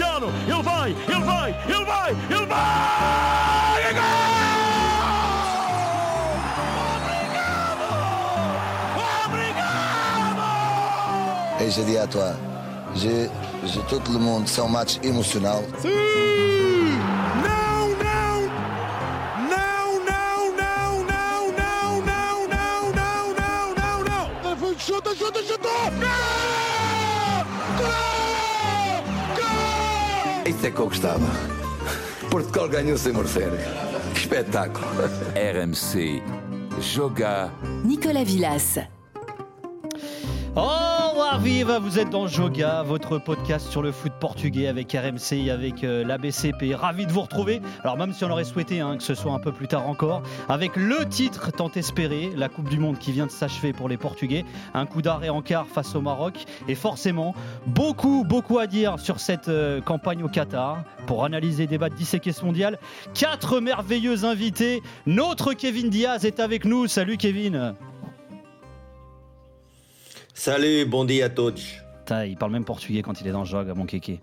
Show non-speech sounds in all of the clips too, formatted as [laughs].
Cristiano, ele vai, ele vai, ele vai, ele vai! É Et je dis à toi, je, je, tout le monde, c'est un match émotionnel. Sim! É que eu gostava. Portugal ganhou sem merecer. Que espetáculo. RMC, Joga. Nicolas Villas. Vous êtes dans Joga, votre podcast sur le foot portugais avec RMC avec euh, l'ABCP. Ravi de vous retrouver. Alors même si on aurait souhaité hein, que ce soit un peu plus tard encore, avec le titre tant espéré, la Coupe du Monde qui vient de s'achever pour les Portugais, un coup d'arrêt en quart face au Maroc et forcément beaucoup, beaucoup à dire sur cette euh, campagne au Qatar pour analyser, débattre, disséquer ce mondial. Quatre merveilleux invités. Notre Kevin Diaz est avec nous. Salut Kevin. Salut, bon dia a todos. Il parle même portugais quand il est dans le jog, à mon kéké.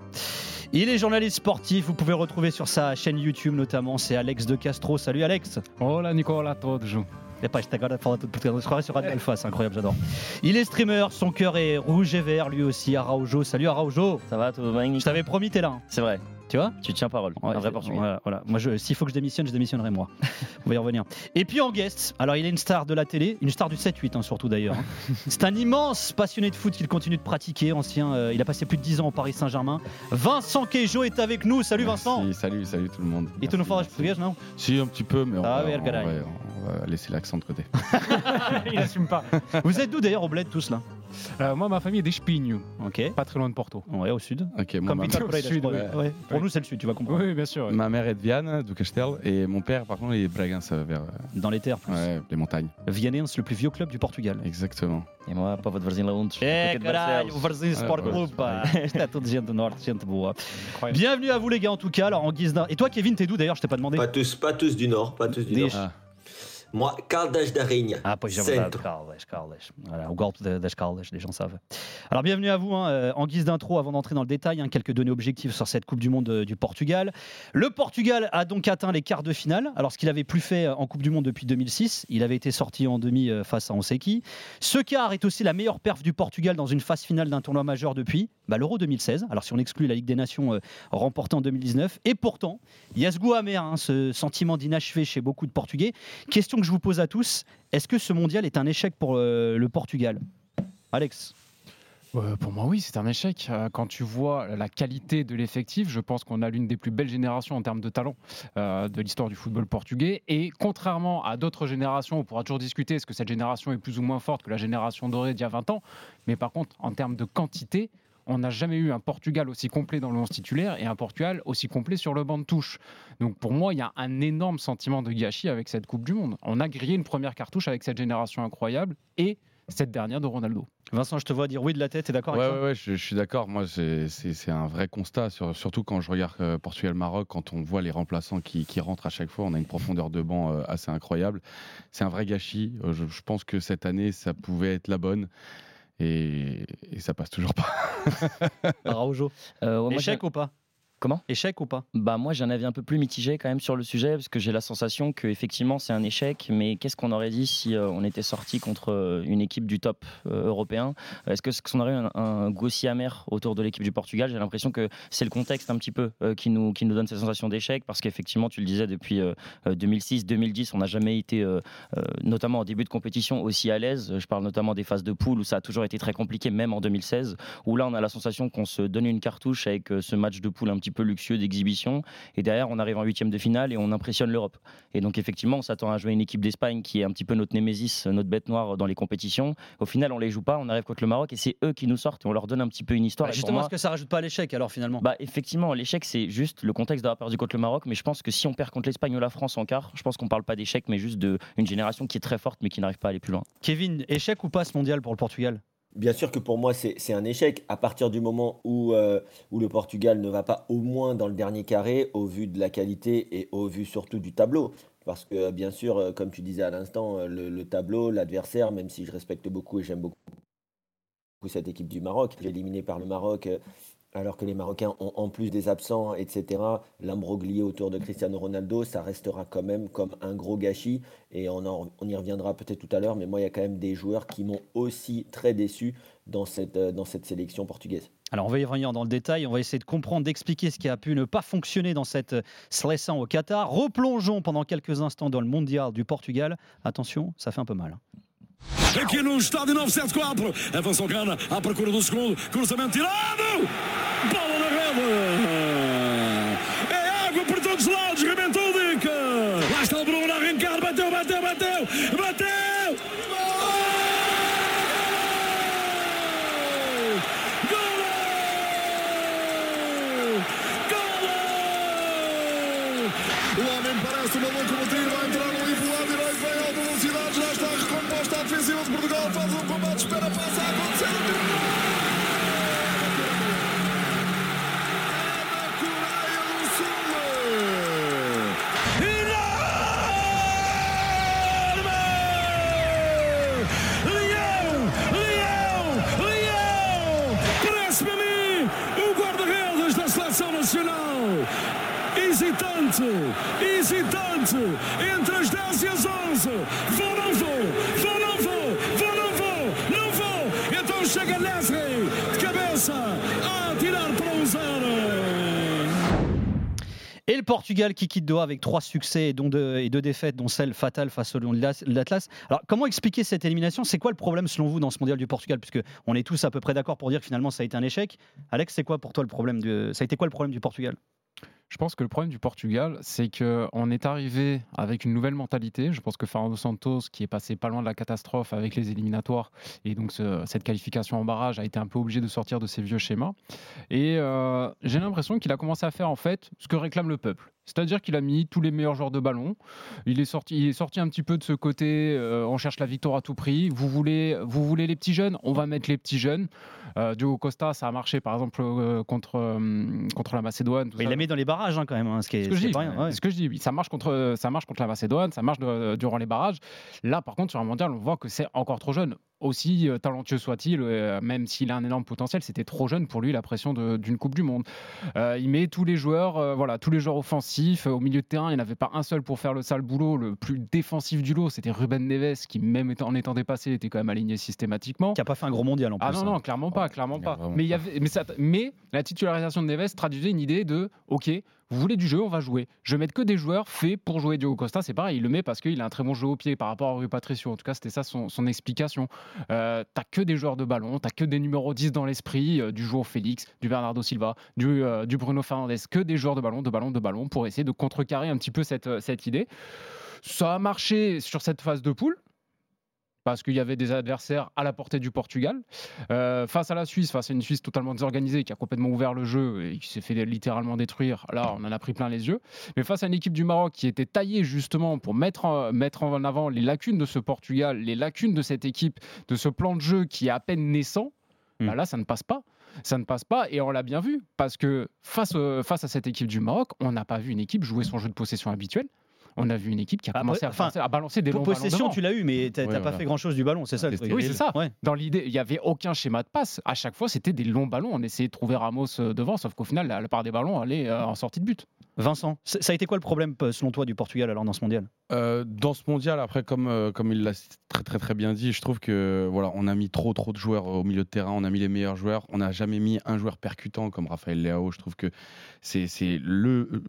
Il est journaliste sportif, vous pouvez le retrouver sur sa chaîne YouTube notamment, c'est Alex de Castro. Salut Alex Hola Nicolas Alpha, c'est incroyable, j'adore. Il est streamer, son cœur est rouge et vert, lui aussi, Araujo. Salut Araujo Ça va, tout va bien Je t'avais promis, t'es là. hein. C'est vrai, Tu vois tu tiens parole. Ouais, un vrai c'est- portugais. Voilà, voilà. Moi, je- s'il faut que je démissionne, je démissionnerai moi. [laughs] On va y revenir. Et puis en guest, alors il est une star de la télé, une star du 7-8 hein, surtout d'ailleurs. hein. C'est un immense passionné de foot qu'il continue de pratiquer. Ancien, euh, il a passé plus de 10 ans au Paris Saint-Germain. Vincent Queijo est avec nous. Salut Vincent. Merci, salut, salut tout le monde. Et tu nous portugais, non Si, un petit peu, mais on, Ah va, oui, on, va, on va laisser l'accent de côté. [laughs] Il assume pas. Vous êtes d'où d'ailleurs au bled tous là? Euh, moi, ma famille est d'Espinho, Ok. pas très loin de Porto. Ouais, au sud. Ok, moi, Comme ma, au je sud, crois. ouais. Ouais. Pour Ouais. nous, c'est le sud, tu vas comprendre. Oui, bien sûr. ma mère est de Viane, du Castel, et mon père, par contre, il est de Bragança, vers Dans les terres, plus. ouais, les montagnes. Vianense, le plus vieux club du Portugal. Exactement. Et moi, pas votre voisin là onde. É, caralho, o Varzim Sport Ouais, Club, pá. Isto é tudo gente do norte, gente boa. Incroyable. Bienvenue à vous les gars en tout cas, alors en guise d'un... Et toi Kevin, t'es d'où d'ailleurs, je t'ai pas demandé Pas tous, pas tous du Nord, pas tous du. Nord. Ah, Caldas da Rainha. Ah, pois é verdade. Caldas, Caldas. Voilà, au golpe de- das Caldas, les gens savent. Alors bienvenue à vous, hein, euh, en guise d'intro, avant d'entrer dans le détail, hein, quelques données objectives sur cette Coupe du Monde euh, du Portugal. Le Portugal a donc atteint les quarts de finale, alors ce qu'il avait plus fait euh, en Coupe du Monde depuis 2006. Il avait été sorti en demi face à on sait qui. Ce quart est aussi la meilleure perf du Portugal dans une phase finale d'un tournoi majeur depuis bah, l'Euro 2016. Alors si on exclut la Ligue des Nations euh, remportée en 2019. Et pourtant, il y a ce goût amer, hein, ce sentiment d'inachevé chez beaucoup de Portugais. Question que je vous pose à tous, est-ce que ce mondial est un échec pour euh, le Portugal? Alex Euh, pour moi, oui, c'est un échec. Euh, quand tu vois la qualité de l'effectif, je pense qu'on a l'une des plus belles générations en termes de talent de l'histoire du football portugais. Et contrairement à d'autres générations, on pourra toujours discuter est-ce que cette génération est plus ou moins forte que la génération dorée d'il y a 20 ans? Mais par contre, en termes de quantité, on n'a jamais eu un Portugal aussi complet dans le 11 titulaire et un Portugal aussi complet sur le banc de touche. Donc pour moi, il y a un énorme sentiment de gâchis avec cette Coupe du Monde. On a grillé une première cartouche avec cette génération incroyable et cette dernière de Ronaldo. Vincent, je te vois dire oui de la tête, t'es d'accord ouais, avec ouais, ouais, je, je suis d'accord. Moi, c'est- un vrai constat, sur- surtout quand je regarde euh, Portugal-Maroc, quand on voit les remplaçants qui, qui rentrent à chaque fois, on a une profondeur de banc euh, assez incroyable. C'est un vrai gâchis. Euh, je, je pense que cette année, ça pouvait être la bonne. Et, et ça passe toujours pas. Araujo. Euh, ouais, Échec ou pas? Comment? Échec ou pas? Bah moi j'ai un avis un peu plus mitigé quand même sur le sujet parce que j'ai la sensation que effectivement c'est un échec mais qu'est-ce qu'on aurait dit si euh, on était sorti contre euh, une équipe du top euh, européen? Est-ce que qu'on aurait eu un, un goût si amer autour de l'équipe du Portugal? J'ai l'impression que c'est le contexte un petit peu euh, qui nous qui nous donne cette sensation d'échec parce qu'effectivement tu le disais depuis 2006-2010 on n'a jamais été notamment au début de compétition aussi à l'aise. Je parle notamment des phases de poule où ça a toujours été très compliqué même en 2016 où là on a la sensation qu'on se donne une cartouche avec ce match de poule un petit peu luxueux d'exhibition. Et derrière on arrive en huitième de finale et on impressionne l'Europe. Et donc effectivement on s'attend à jouer une équipe d'Espagne qui est un petit peu notre némésis notre bête noire dans les compétitions. Au final on les joue pas on arrive contre le Maroc et c'est eux qui nous sortent et on leur donne un petit peu une histoire. Bah, Justement, moi- est-ce que ça rajoute pas à l'échec alors finalement? Bah effectivement, l'échec c'est juste le contexte d'avoir perdu contre le Maroc, mais je pense que si on perd contre l'Espagne ou la France en quart, je pense qu'on parle pas d'échec, mais juste d'une génération qui est très forte mais qui n'arrive pas à aller plus loin. Kevin, échec ou pas ce mondial pour le Portugal? Bien sûr que pour moi, c'est un échec à partir du moment où, euh, où le Portugal ne va pas au moins dans le dernier carré, au vu de la qualité et au vu surtout du tableau. Parce que, bien sûr, euh, comme tu disais à l'instant, euh, le, le tableau, l'adversaire, même si je respecte beaucoup et j'aime beaucoup cette équipe du Maroc, éliminé par le Maroc euh, Alors que les Marocains ont en plus des absents, etc., l'imbroglio autour de Cristiano Ronaldo, ça restera quand même comme un gros gâchis. Et on, en- on y reviendra peut-être tout à l'heure, mais moi, il y a quand même des joueurs qui m'ont aussi très déçu dans cette, euh, dans cette sélection portugaise. Alors on va y revenir dans le détail, on va essayer de comprendre, d'expliquer ce qui a pu ne pas fonctionner dans cette euh, seleção au Qatar. Replongeons pendant quelques instants dans le mondial du Portugal. Attention, ça fait un peu mal. Aqui no estádio 974. Avança o Gana à procura do segundo. Cruzamento tirado. Bola na rede. Entre as 10 e as 11. Vou, não vou, vou, não vou, vou, não vou, não vou. Então chega Leslie de cabeça um. Et le Portugal qui quitte Doha avec trois succès et, deux, défaites, dont celle fatale face au Lion de l'As- de l'Atlas. Alors, comment expliquer cette élimination? C'est quoi le problème selon vous dans ce mondial du Portugal? Puisque on est tous à peu près d'accord pour dire que finalement ça a été un échec. Alex, c'est quoi pour toi le problème. Ça a été quoi le problème du Portugal? Je pense que le problème du Portugal, c'est qu'on est arrivé avec une nouvelle mentalité. Je pense que Fernando Santos, qui est passé pas loin de la catastrophe avec les éliminatoires, et donc ce- cette qualification en barrage, a été un peu obligé de sortir de ses vieux schémas. Et euh, j'ai l'impression qu'il a commencé à faire en fait ce que réclame le peuple. C'est-à-dire qu'il a mis tous les meilleurs joueurs de ballon. Il est sorti, il est sorti un petit peu de ce côté. euh, on cherche la victoire à tout prix. Vous voulez, vous voulez les petits jeunes? On va mettre les petits jeunes. Euh, Diogo Costa, ça a marché par exemple euh, contre euh, contre la Macédoine. tout Il l'a mis dans les barrages hein, quand même, hein, ce qui est, Ce que je dis, pas rien. ouais. ce que je dis, oui, ça marche contre, ça marche contre la Macédoine, ça marche de- durant les barrages. Là, par contre, sur un mondial, on voit que c'est encore trop jeune. Aussi euh, talentueux soit-il, euh, même s'il a un énorme potentiel, c'était trop jeune pour lui la pression d'une Coupe du Monde. Euh, il met tous les joueurs, voilà, tous les joueurs offensifs au milieu de terrain. Il n'y en avait pas un seul pour faire le sale boulot. Le plus défensif du lot, c'était Ruben Neves, qui même étant- en étant dépassé, était quand même aligné systématiquement. Qui a pas fait un gros mondial en plus. Ah non, hein. non, clairement pas, clairement pas. Mais, il y avait, mais, ça- mais la titularisation de Neves traduisait une idée de OK, vous voulez du jeu, on va jouer. Je vais mettre que des joueurs faits pour jouer Diogo Costa. C'est pareil, il le met parce qu'il a un très bon jeu au pied par rapport à Rui Patricio. En tout cas, c'était ça son, son explication. Euh, t'as que des joueurs de ballon, t'as que des numéros 10 dans l'esprit, euh, du Joao Félix, du Bernardo Silva, du, euh, Bruno Fernandes, que des joueurs de ballon, de ballon, de ballon, pour essayer de contrecarrer un petit peu cette, euh, cette idée. Ça a marché sur cette phase de poule parce qu'il y avait des adversaires à la portée du Portugal. Euh, face à la Suisse, face à une Suisse totalement désorganisée qui a complètement ouvert le jeu et qui s'est fait littéralement détruire, là on en a pris plein les yeux. Mais face à une équipe du Maroc qui était taillée justement pour mettre en, mettre en avant les lacunes de ce Portugal, les lacunes de cette équipe, de ce plan de jeu qui est à peine naissant, bah là ça ne passe pas. Ça ne passe pas et on l'a bien vu parce que face, euh, face à cette équipe du Maroc, on n'a pas vu une équipe jouer son jeu de possession habituel. On a vu une équipe qui a Ah, commencé à, enfin, balancer- à balancer des longs ballons Possession, devant. tu l'as eu, mais t'as Ouais, t'as pas voilà. fait grand chose du ballon, c'est ça le truc. Oui, c'est ça. Ouais. Dans l'idée, il n'y avait aucun schéma de passe. À chaque fois, c'était des longs ballons. On essayait de trouver Ramos euh, devant, sauf qu'au final, la, la part des ballons allait euh, en sortie de but. Vincent, ça a été quoi le problème euh, selon toi du Portugal alors dans ce mondial? Euh, dans ce mondial, après, comme, euh, comme il l'a très très très bien dit, je trouve que voilà, on a mis trop trop de joueurs au milieu de terrain, on a mis les meilleurs joueurs, on n'a jamais mis un joueur percutant comme Raphaël Leao. Je trouve que c'est c'est le,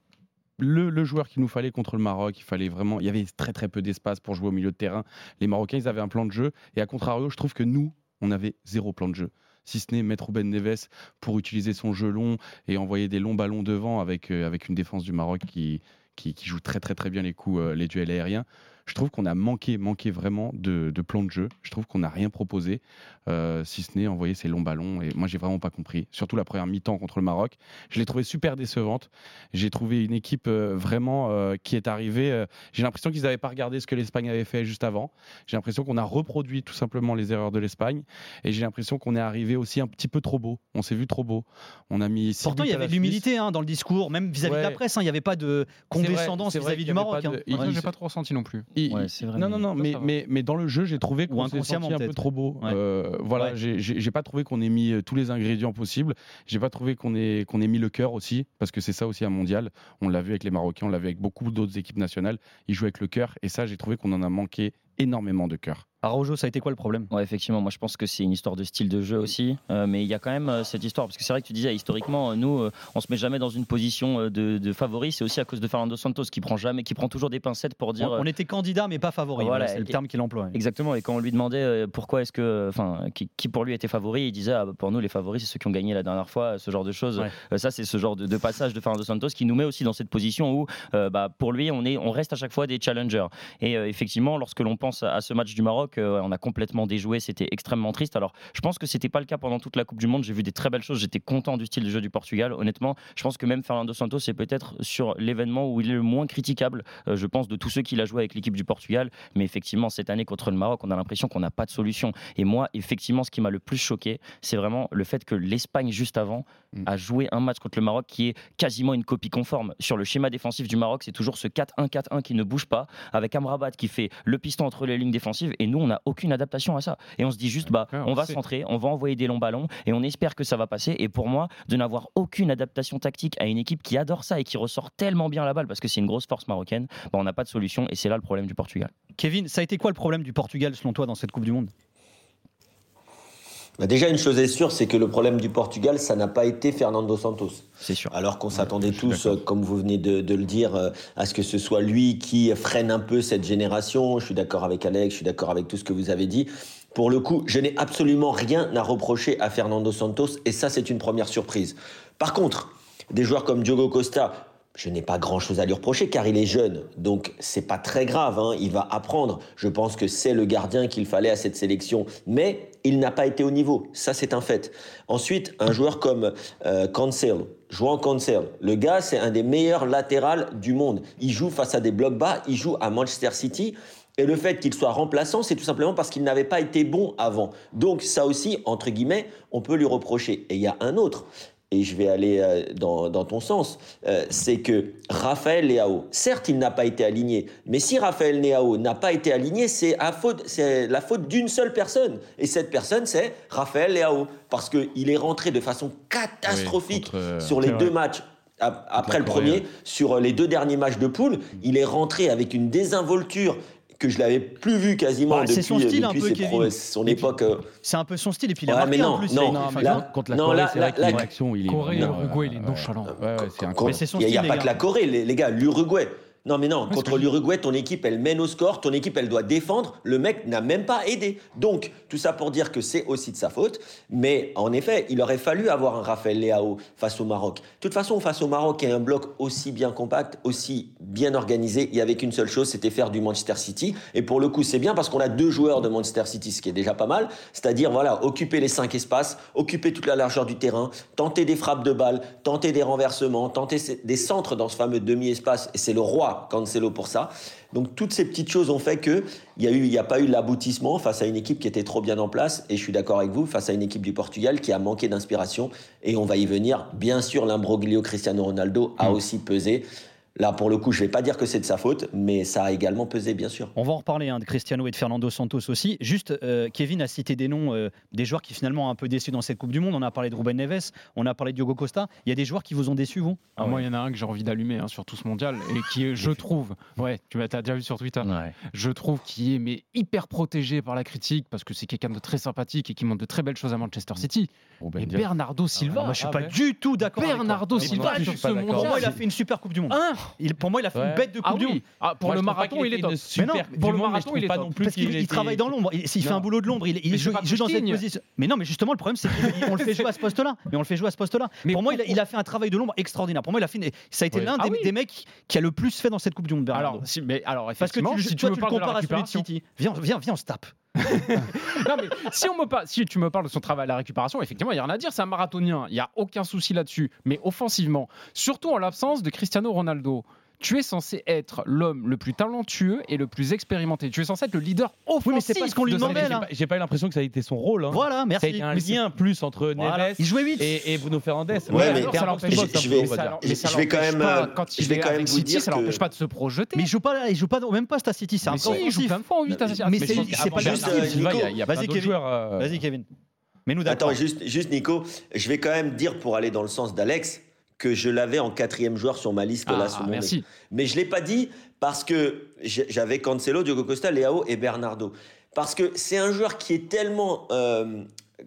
le joueur qu'il nous fallait contre le Maroc. Il fallait vraiment, il y avait très très peu d'espace pour jouer au milieu de terrain. Les Marocains, ils avaient un plan de jeu, et à contrario, je trouve que nous, on avait zéro plan de jeu. Si ce n'est mettre Ruben Neves pour utiliser son jeu long et envoyer des longs ballons devant avec, euh, avec une défense du Maroc qui, qui, qui joue très très très bien les coups, euh, les duels aériens. Je trouve qu'on a manqué, manqué vraiment de, de plan de jeu. Je trouve qu'on n'a rien proposé, euh, si ce n'est envoyer ces longs ballons. Et moi, j'ai vraiment pas compris. Surtout la première mi-temps contre le Maroc. Je l'ai trouvé super décevante. J'ai trouvé une équipe euh, vraiment euh, qui est arrivée. euh, j'ai l'impression qu'ils n'avaient pas regardé ce que l'Espagne avait fait juste avant. J'ai l'impression qu'on a reproduit tout simplement les erreurs de l'Espagne. Et j'ai l'impression qu'on est arrivé aussi un petit peu trop beau. On s'est vu trop beau. On a mis. six Pourtant, il y avait de l'humilité hein, dans le discours, même vis-à-vis de la presse. hein, Il n'y avait pas de condescendance vis-à-vis du Maroc. pas hein. de- Ouais. J'ai pas trop ressenti non plus. Il- Ouais, c'est vrai, non, non, non, mais, mais, mais dans le jeu, j'ai trouvé qu'on s'est senti un peu trop beau. Ouais. Euh, voilà, Ouais. j'ai- j'ai j'ai pas trouvé qu'on ait mis euh, tous les ingrédients possibles. J'ai pas trouvé qu'on ait, qu'on ait mis le cœur aussi, parce que c'est ça aussi un mondial. On l'a vu avec les Marocains, on l'a vu avec beaucoup d'autres équipes nationales. Ils jouent avec le cœur, et ça, j'ai trouvé qu'on en a manqué énormément de cœur. Araujo, ça a été quoi le problème? Ouais, effectivement, moi je pense que c'est une histoire de style de jeu aussi, Euh, mais il y a quand même euh, cette histoire, parce que c'est vrai que tu disais, historiquement, euh, nous, euh, on se met jamais dans une position euh, de, de favori, c'est aussi à cause de Fernando Santos qui prend jamais, qui prend toujours des pincettes pour dire. on, euh, on était candidat mais pas favori. Voilà, Voilà, c'est le terme qu'il emploie. Exactement, et quand on lui demandait euh, pourquoi est-ce que, enfin, qui, qui pour lui était favori, il disait ah, pour nous les favoris c'est ceux qui ont gagné la dernière fois, ce genre de choses. Ouais. Euh, ça c'est ce genre de, de passage de Fernando Santos qui nous met aussi dans cette position où, euh, bah, pour lui, on est, on reste à chaque fois des challengers. Et euh, effectivement, lorsque l'on pense à, à ce match du Maroc, euh, on a complètement déjoué, c'était extrêmement triste. Alors, je pense que c'était pas le cas pendant toute la Coupe du Monde. J'ai vu des très belles choses, j'étais content du style de jeu du Portugal. Honnêtement, je pense que même Fernando Santos est peut-être sur l'événement où il est le moins critiquable, euh, je pense, de tous ceux qu'il a joué avec l'équipe du Portugal. Mais effectivement, cette année contre le Maroc, on a l'impression qu'on n'a pas de solution. Et moi, effectivement, ce qui m'a le plus choqué, c'est vraiment le fait que l'Espagne, juste avant, Mm. a joué un match contre le Maroc qui est quasiment une copie conforme. Sur le schéma défensif du Maroc, c'est toujours ce 4-1-4-1 qui ne bouge pas, avec Amrabat qui fait le piston entre les lignes défensives. Et nous, on n'a aucune adaptation à ça. Et on se dit juste, bah, on va centrer, on va envoyer des longs ballons, et on espère que ça va passer. Et pour moi, de n'avoir aucune adaptation tactique à une équipe qui adore ça et qui ressort tellement bien la balle, parce que c'est une grosse force marocaine, bah, on n'a pas de solution. Et c'est là le problème du Portugal. Kevin, ça a été quoi le problème du Portugal selon toi dans cette Coupe du Monde? Déjà, une chose est sûre, c'est que le problème du Portugal, ça n'a pas été Fernando Santos. C'est sûr. Alors qu'on s'attendait tous, comme vous venez de, de le dire, euh, à ce que ce soit lui qui freine un peu cette génération. Je suis d'accord avec Alex, je suis d'accord avec tout ce que vous avez dit. Pour le coup, je n'ai absolument rien à reprocher à Fernando Santos et ça, c'est une première surprise. Par contre, des joueurs comme Diogo Costa, je n'ai pas grand-chose à lui reprocher car il est jeune, donc c'est pas très grave. hein, il va apprendre. Je pense que c'est le gardien qu'il fallait à cette sélection, mais il n'a pas été au niveau. Ça, c'est un fait. Ensuite, un joueur comme euh, Cancel, Cancel, le gars, c'est un des meilleurs latérales du monde. Il joue face à des blocs bas, il joue à Manchester City. Et le fait qu'il soit remplaçant, c'est tout simplement parce qu'il n'avait pas été bon avant. Donc ça aussi, entre guillemets, on peut lui reprocher. Et il y a un autre, et je vais aller euh, dans, dans ton sens, euh, c'est que Raphaël Leao, certes, il n'a pas été aligné, mais si Raphaël Leao n'a pas été aligné, c'est la faute d'une seule personne. Et cette personne, c'est Raphaël Leao, parce qu'il est rentré de façon catastrophique contre, euh, sur les deux vrai. matchs. ap- Après le premier, sur les deux derniers matchs de poule, il est rentré avec une désinvolture que je l'avais plus vu quasiment Bah, c'est depuis, son style un depuis peu, ses pro- son époque. euh, C'est un peu son style et puis il a Ouais, marqué non, en plus. non, il a- là- contre la non, Corée, c'est vrai là- qu'il y a une là- action, il est Corée, vraiment, Uruguay, il est ouais, nonchalant. Ouais, ouais, c'est incroyable. Mais c'est son Il n'y a, style, il pas que la Corée, les, les gars. L'Uruguay. Non, mais non, contre l'Uruguay, ton équipe, elle mène au score, ton équipe, elle doit défendre. Le mec n'a même pas aidé. Donc, tout ça pour dire que c'est aussi de sa faute. Mais en effet, il aurait fallu avoir un Raphaël Leao face au Maroc. De toute façon, face au Maroc, il y a un bloc aussi bien compact, aussi bien organisé. Il n'y avait qu'une seule chose, c'était faire du Manchester City. Et pour le coup, c'est bien parce qu'on a deux joueurs de Manchester City, ce qui est déjà pas mal. C'est-à-dire, voilà, occuper les cinq espaces, occuper toute la largeur du terrain, tenter des frappes de balles, tenter des renversements, tenter des centres dans ce fameux demi-espace. Et c'est le roi Cancelo pour ça. Donc toutes ces petites choses ont fait que il y a eu, il y a pas eu l'aboutissement face à une équipe qui était trop bien en place. Et je suis d'accord avec vous, face à une équipe du Portugal qui a manqué d'inspiration. Et on va y venir. Bien sûr, l'imbroglio Cristiano Ronaldo a aussi pesé. Là, pour le coup, je vais pas dire que c'est de sa faute, mais ça a également pesé, bien sûr. On va en reparler hein, de Cristiano et de Fernando Santos aussi. Juste, euh, Kevin a cité des noms euh, des joueurs qui finalement ont un peu déçu dans cette Coupe du Monde. On a parlé de Ruben Neves, on a parlé de Diogo Costa. Il y a des joueurs qui vous ont déçu, vous? Ah, Moi, il y en a un que j'ai envie d'allumer hein, sur tout ce mondial et qui, est, je [laughs] trouve, ouais, tu as déjà vu sur Twitter, Ouais. je trouve qu'il est mais hyper protégé par la critique parce que c'est quelqu'un de très sympathique et qui montre de très belles choses à Manchester City. Ruben Et. Bernardo Silva, Moi, je suis ah pas ouais. du tout d'accord. avec toi. Bernardo Mais Silva sur ce mondial. Pour moi, il a fait une super Coupe du Monde. Un Il- pour moi, il a fait Ouais. une bête de Coupe Ah du Monde. oui, Ah, pour Moi, le marathon, il est top. Mais super non, du pour le marathon, il est pas top. non plus Parce qu'il travaille dans l'ombre. Il, il fait un boulot de l'ombre. Il, joue, dans cette position. Mais non, mais justement, le problème, c'est qu'on le [laughs] fait jouer à ce poste-là. Mais on le fait jouer à ce poste-là. Mais pour moi, il a, fait un travail de l'ombre extraordinaire. Pour moi, il a fait. Ça a été l'un Ah des, mecs qui a le plus fait dans cette Coupe du Monde. Alors, si, mais alors parce que effectivement, tu, si tu toi, me tu le compares à celui de City. Viens, viens, viens, on se tape. Si, si tu me parles de son travail à la récupération, effectivement, il n'y a rien à dire. C'est un marathonien. Il n'y a aucun souci là-dessus. Mais offensivement, surtout en l'absence de Cristiano Ronaldo, tu es censé être l'homme le plus talentueux et le plus expérimenté. Tu es censé être le leader offensif. Oui, mais c'est pas ce qu'on lui demandait, là. J'ai pas eu l'impression que ça a été son rôle. hein. Voilà, Ça a merci. été un Mais c'est- lien plus entre Voilà. Neves Il jouait 8. et, et Bruno Fernandes. Ouais, Voilà, mais un ça je vais- Mais l'en- Je- mais vais quand même, pas, euh, quand il je vais quand même vous City, dire ça que- l'empêche pas de se projeter. Mais il joue pas, il joue pas au même poste à City. C'est un Mais peu si, il joue plein de fois en 8 à Mais City. c'est- Mais c'est pas Bernardo euh, Vas-y, Kevin. joueurs. Vas-y, Kevin. Mais nous Attends, juste Nico, je vais quand même dire pour aller dans le sens d'Alex que je l'avais en quatrième joueur sur ma liste là Ah, mon nez. merci. Mais je l'ai pas dit parce que j'avais Cancelo, Diogo Costa, Leao et Bernardo. Parce que c'est un joueur qui est tellement, euh,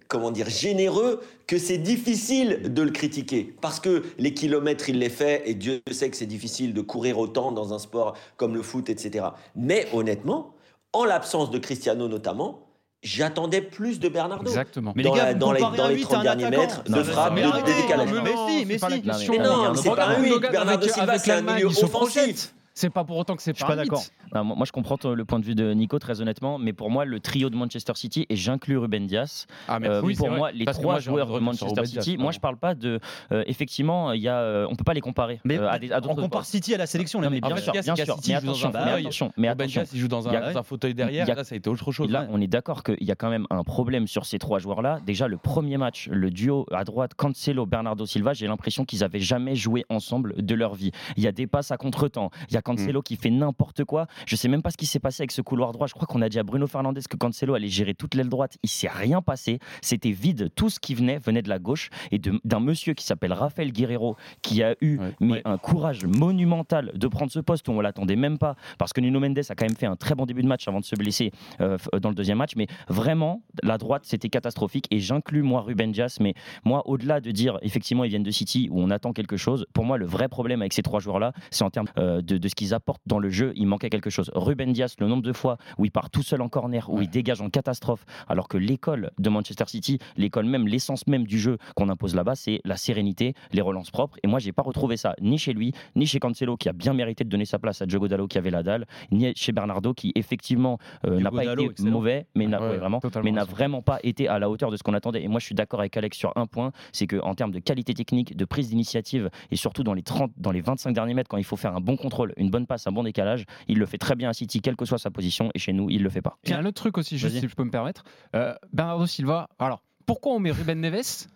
comment dire, généreux que c'est difficile de le critiquer. Parce que les kilomètres, il les fait et Dieu sait que c'est difficile de courir autant dans un sport comme le foot, etc. Mais honnêtement, en l'absence de Cristiano notamment, j'attendais plus de Bernardo. Exactement. Mais dans les gars, la- dans les- comparez dans un les 8 à 30 un derniers mètres de Non, frappe, de- décalage. Non, mais si, mais si. Mais non, c'est pas un huit. Gundogan Bernardo avec- Silva, c'est un milieu il se offensif. C'est pas pour autant que c'est Je suis pas pas d'accord. moi, moi, je comprends le point de vue de Nico, très honnêtement, mais pour moi, le trio de Manchester City, et j'inclus Ruben Dias, Ah, euh, oui, pour vrai. moi, les Parce trois moi, joueurs de Manchester City, moi, je parle pas de. euh, effectivement, il y a, euh, on peut pas les comparer Mais euh, à, des- à on compare. City à la sélection, Non, les mais mecs. bien sûr, il y a bien City sûr, qui mais attention, mais attention, il joue dans un, fauteuil derrière. Là, ça a été autre chose. Là, on est d'accord qu'il y a quand même un problème sur ces trois joueurs-là. Déjà, le premier match, le duo à droite, Cancelo, Bernardo Silva, j'ai l'impression qu'ils avaient jamais joué ensemble de leur vie. Il y a des passes à contre-temps. Il y a Cancelo qui fait n'importe quoi. Je sais même pas ce qui s'est passé avec ce couloir droit. Je crois qu'on a dit à Bruno Fernandes que Cancelo allait gérer toute l'aile droite. Il s'est rien passé. C'était vide. Tout ce qui venait venait de la gauche et d'un monsieur qui s'appelle Rafael Guerrero qui a eu Ouais. mais Ouais. un courage monumental de prendre ce poste où on l'attendait même pas parce que Nuno Mendes a quand même fait un très bon début de match avant de se blesser euh, f- dans le deuxième match. Mais vraiment, la droite, c'était catastrophique. Et j'inclus, moi, Ruben Dias. Mais moi, au-delà de dire, effectivement, ils viennent de City où on attend quelque chose, pour moi, le vrai problème avec ces trois joueurs-là, c'est en termes euh, de, de ce qu'ils apportent dans le jeu. Il manquait quelque chose. Ruben Dias, le nombre de fois où il part tout seul en corner, où il dégage en catastrophe, alors que l'école de Manchester City, l'école même, l'essence même du jeu qu'on impose là-bas, c'est la sérénité, les relances propres. Et moi, j'ai pas retrouvé ça ni chez lui, ni chez Cancelo, qui a bien mérité de donner sa place à Diogo Dallo, qui avait la dalle, ni chez Bernardo, qui effectivement euh, n'a pas Dallo, été excellent. mauvais, mais n'a Ouais, ouais, vraiment, totalement mais n'a raison. vraiment pas été à la hauteur de ce qu'on attendait. Et moi, je suis d'accord avec Alex sur un point, c'est qu'en termes de qualité technique, de prise d'initiative, et surtout dans les 30, dans les 25 derniers mètres, quand il faut faire un bon contrôle, une bonne passe, un bon décalage, il le fait très bien à City, quelle que soit sa position, et chez nous, il le fait pas. Il y a un autre truc aussi, juste si je peux me permettre. Euh, Bernardo Silva, alors pourquoi on met Ruben Neves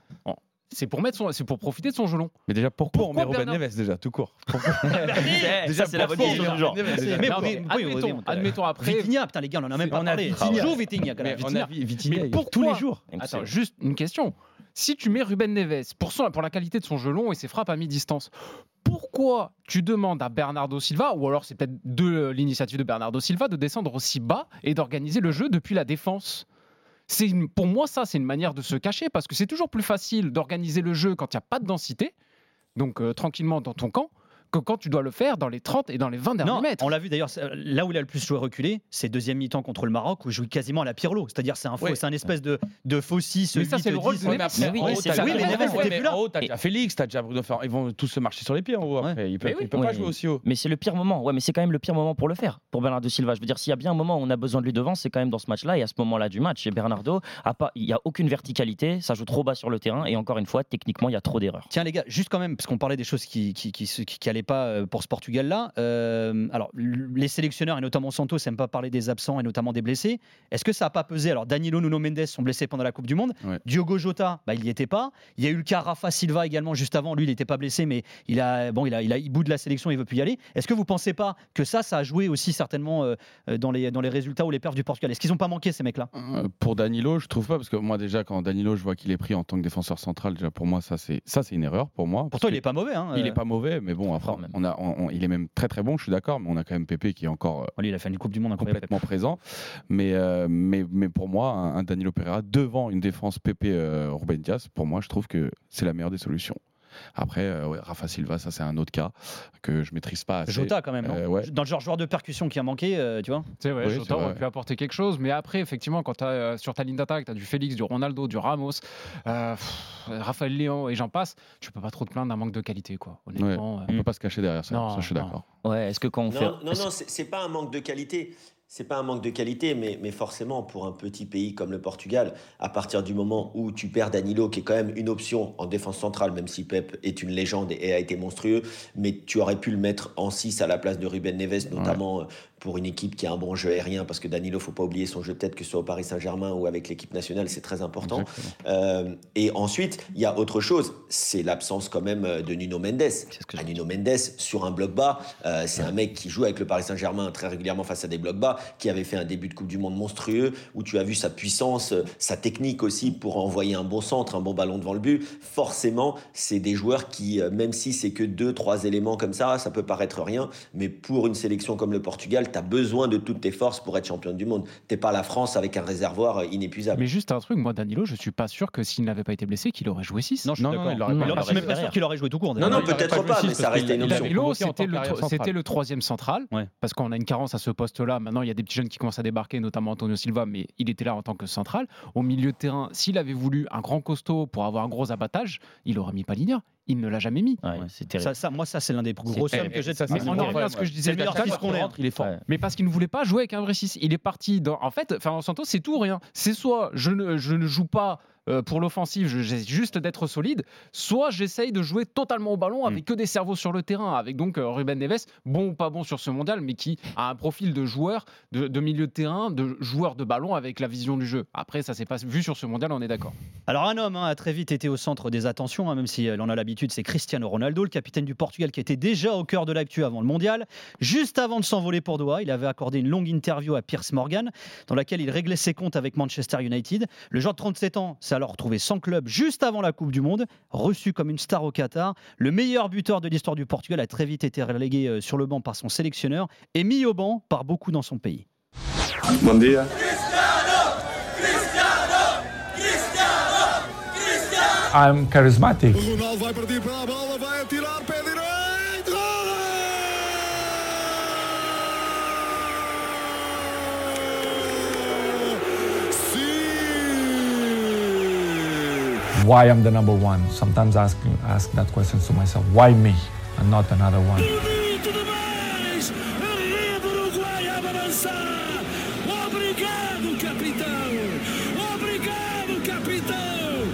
C'est pour, mettre son- c'est pour profiter de son gelon. Mais déjà, pourquoi, on met Ruben Bernard- Neves déjà, tout court [laughs] [laughs] ça, c'est la bonne question du genre. Ruben Neves déjà Mais Non, admettons, oui, oui. admettons après. Vitinha, putain les gars, on en a même pas On a parlé. Vitinha. Joue Vitinha, pourquoi tous les jours. Attends, juste une question. Si tu mets Ruben Neves pour, son- pour la qualité de son gelon et ses frappes à mi-distance, pourquoi tu demandes à Bernardo Silva, ou alors c'est peut-être de l'initiative de Bernardo Silva, de descendre aussi bas et d'organiser le jeu depuis la défense? Pour moi ça c'est une manière de se cacher parce que c'est toujours plus facile d'organiser le jeu quand il n'y a pas de densité, donc euh, tranquillement dans ton camp, que quand tu dois le faire dans les 30 et dans les 20 derniers Non, mètres. on l'a vu d'ailleurs, là où il a le plus joué reculé, c'est deuxième mi-temps contre le Maroc où il joue quasiment à la Pirlo. C'est-à-dire c'est un faux, c'est un espèce de, de faux 6, Mais ça, c'est le rôle de Neves. oui, c'est ça. Oui, mais Neves plus là. en haut, t'as déjà Félix, t'as déjà Bruno Fernandes. Ils vont tous se marcher sur les pieds en haut. après. Oui. pas jouer aussi haut. Mais c'est le pire moment. Ouais, mais c'est quand même le pire moment pour le faire, pour Bernardo Silva. Je veux dire, s'il y a bien un moment où on a besoin de lui devant, c'est quand même dans ce match-là et à ce moment-là du match. Et Bernardo, a pas, il n'y a aucune verticalité, ça joue trop bas sur le terrain et encore une fois, techniquement, il y a trop d'erreurs. Tiens les gars, juste quand même, parce qu'on parlait des choses qui qui, qui, qui, qui allaient pas euh, pour ce Portugal-là. euh, alors, les sélectionneurs, et notamment Santos, n'aiment pas parler des absents et notamment des blessés. Est-ce que ça n'a pas pesé? Alors, Danilo, Nuno Mendes sont blessés pendant la Coupe du Monde. Ouais. Diogo Jota, bah, il n'y était pas. Il y a eu le cas Rafa Silva également juste avant. Lui, il n'était pas blessé, mais il a, bon, il a, il a, il bout de la sélection, il veut plus y aller. Est-ce que vous pensez pas que ça, ça a joué aussi certainement euh, dans les dans les résultats ou les perfs du Portugal? Est-ce qu'ils n'ont pas manqué ces mecs-là? Euh, Pour Danilo, je trouve pas parce que moi déjà quand Danilo, je vois qu'il est pris en tant que défenseur central, déjà pour moi ça c'est ça c'est une erreur pour moi. Pourtant, il est pas mauvais. Hein, il est pas mauvais, mais bon après On a, on- on- il est même très très bon, je suis d'accord, mais on a quand même Pépé qui est encore euh, Lui, il a fait une Coupe du Monde complètement présent. Mais, euh, mais, mais pour moi, un, un Danilo Pereira devant une défense Pépé euh, Ruben Dias, pour moi, je trouve que c'est la meilleure des solutions. Après, euh, ouais, Rafa Silva, ça c'est un autre cas que je maîtrise pas assez. Jota quand même. non Euh, ouais. Dans le genre joueur de percussion qui a manqué, euh, tu vois. C'est vrai, Oui, Jota aurait pu apporter quelque chose, mais après, effectivement, quand tu as sur ta ligne d'attaque, tu as du Félix, du Ronaldo, du Ramos, euh, pff, Raphaël Léon et j'en passe, tu peux pas trop te plaindre d'un manque de qualité, quoi. Ouais, Honnêtement. on peut pas se cacher derrière ça, Non, ça je suis non. d'accord. Ouais, est-ce que quand on fait. Non, non, non, c'est c'est pas un manque de qualité. C'est pas un manque de qualité, mais, mais forcément, pour un petit pays comme le Portugal, à partir du moment où tu perds Danilo, qui est quand même une option en défense centrale, même si Pep est une légende et a été monstrueux, mais tu aurais pu le mettre en 6 à la place de Ruben Neves, notamment euh, pour une équipe qui a un bon jeu aérien, parce que Danilo, faut pas oublier son jeu de tête, que ce soit au Paris Saint-Germain ou avec l'équipe nationale, c'est très important. Euh, et ensuite, il y a autre chose, c'est l'absence quand même euh, de Nuno Mendes. Ah, Nuno Mendes, sur un bloc bas, euh, c'est un mec qui joue avec le Paris Saint-Germain très régulièrement face à des blocs bas, qui avait fait un début de Coupe du Monde monstrueux, où tu as vu sa puissance, sa technique aussi pour envoyer un bon centre, un bon ballon devant le but. Forcément, c'est des joueurs qui, même si c'est que deux, trois éléments comme ça, ça peut paraître rien, mais pour une sélection comme le Portugal, tu as besoin de toutes tes forces pour être championne du monde. T'es pas la France avec un réservoir euh, inépuisable. Mais juste un truc, moi, Danilo, je suis pas sûr que s'il n'avait pas été blessé, qu'il aurait joué 6. Non, je suis d'accord. il aurait Non, pas- je il suis même pas sûr qu'il aurait joué tout court. Non, non, peut-être pas, mais six, ça restait une option. Danilo, c'était le, troisième central, Ouais. parce qu'on a une carence à ce poste-là. Maintenant, il y a des petits jeunes qui commencent à débarquer, notamment Antonio Silva, mais il était là en tant que central. Au milieu de terrain, s'il avait voulu un grand costaud pour avoir un gros abattage, il aurait mis Paligna. Il ne l'a jamais mis. Ouais, c'est terrible. Ça, ça, moi, ça, c'est l'un des plus gros C'est sommes que j'ai de ça, Mais c'est on en revient problème, à ce que ouais. je disais C'est le tout à meilleur l'heure. fils qu'on ait. rentre, il est fort. Ouais. Mais parce qu'il ne voulait pas jouer avec un vrai 6. Il est parti dans. En fait, Fernando Santos, c'est tout ou rien. C'est soit je ne, je ne joue pas euh, pour l'offensive, je- j'essaie juste d'être solide, soit j'essaye de jouer totalement au ballon avec que des cerveaux sur le terrain, avec donc euh, Ruben Neves, bon ou pas bon sur ce mondial, mais qui a un profil de joueur, de, de milieu de terrain, de joueur de ballon avec la vision du jeu. Après, ça s'est pas vu sur ce mondial, on est d'accord. Alors un homme hein, a très vite été au centre des attentions, hein, même si euh, l'on a l'habitude, c'est Cristiano Ronaldo, le capitaine du Portugal qui était déjà au cœur de l'actu avant le mondial. Juste avant de s'envoler pour Doha, il avait accordé une longue interview à Piers Morgan, dans laquelle il réglait ses comptes avec Manchester United. Le joueur de 37 ans s'est alors retrouvé sans club juste avant la Coupe du Monde, reçu comme une star au Qatar. Le meilleur buteur de l'histoire du Portugal a très vite été relégué euh, sur le banc par son sélectionneur et mis au banc par beaucoup dans son pays. Bom dia. I'm charismatic. Why I'm the number one? Sometimes I ask ask that question to myself. Why me and not another one?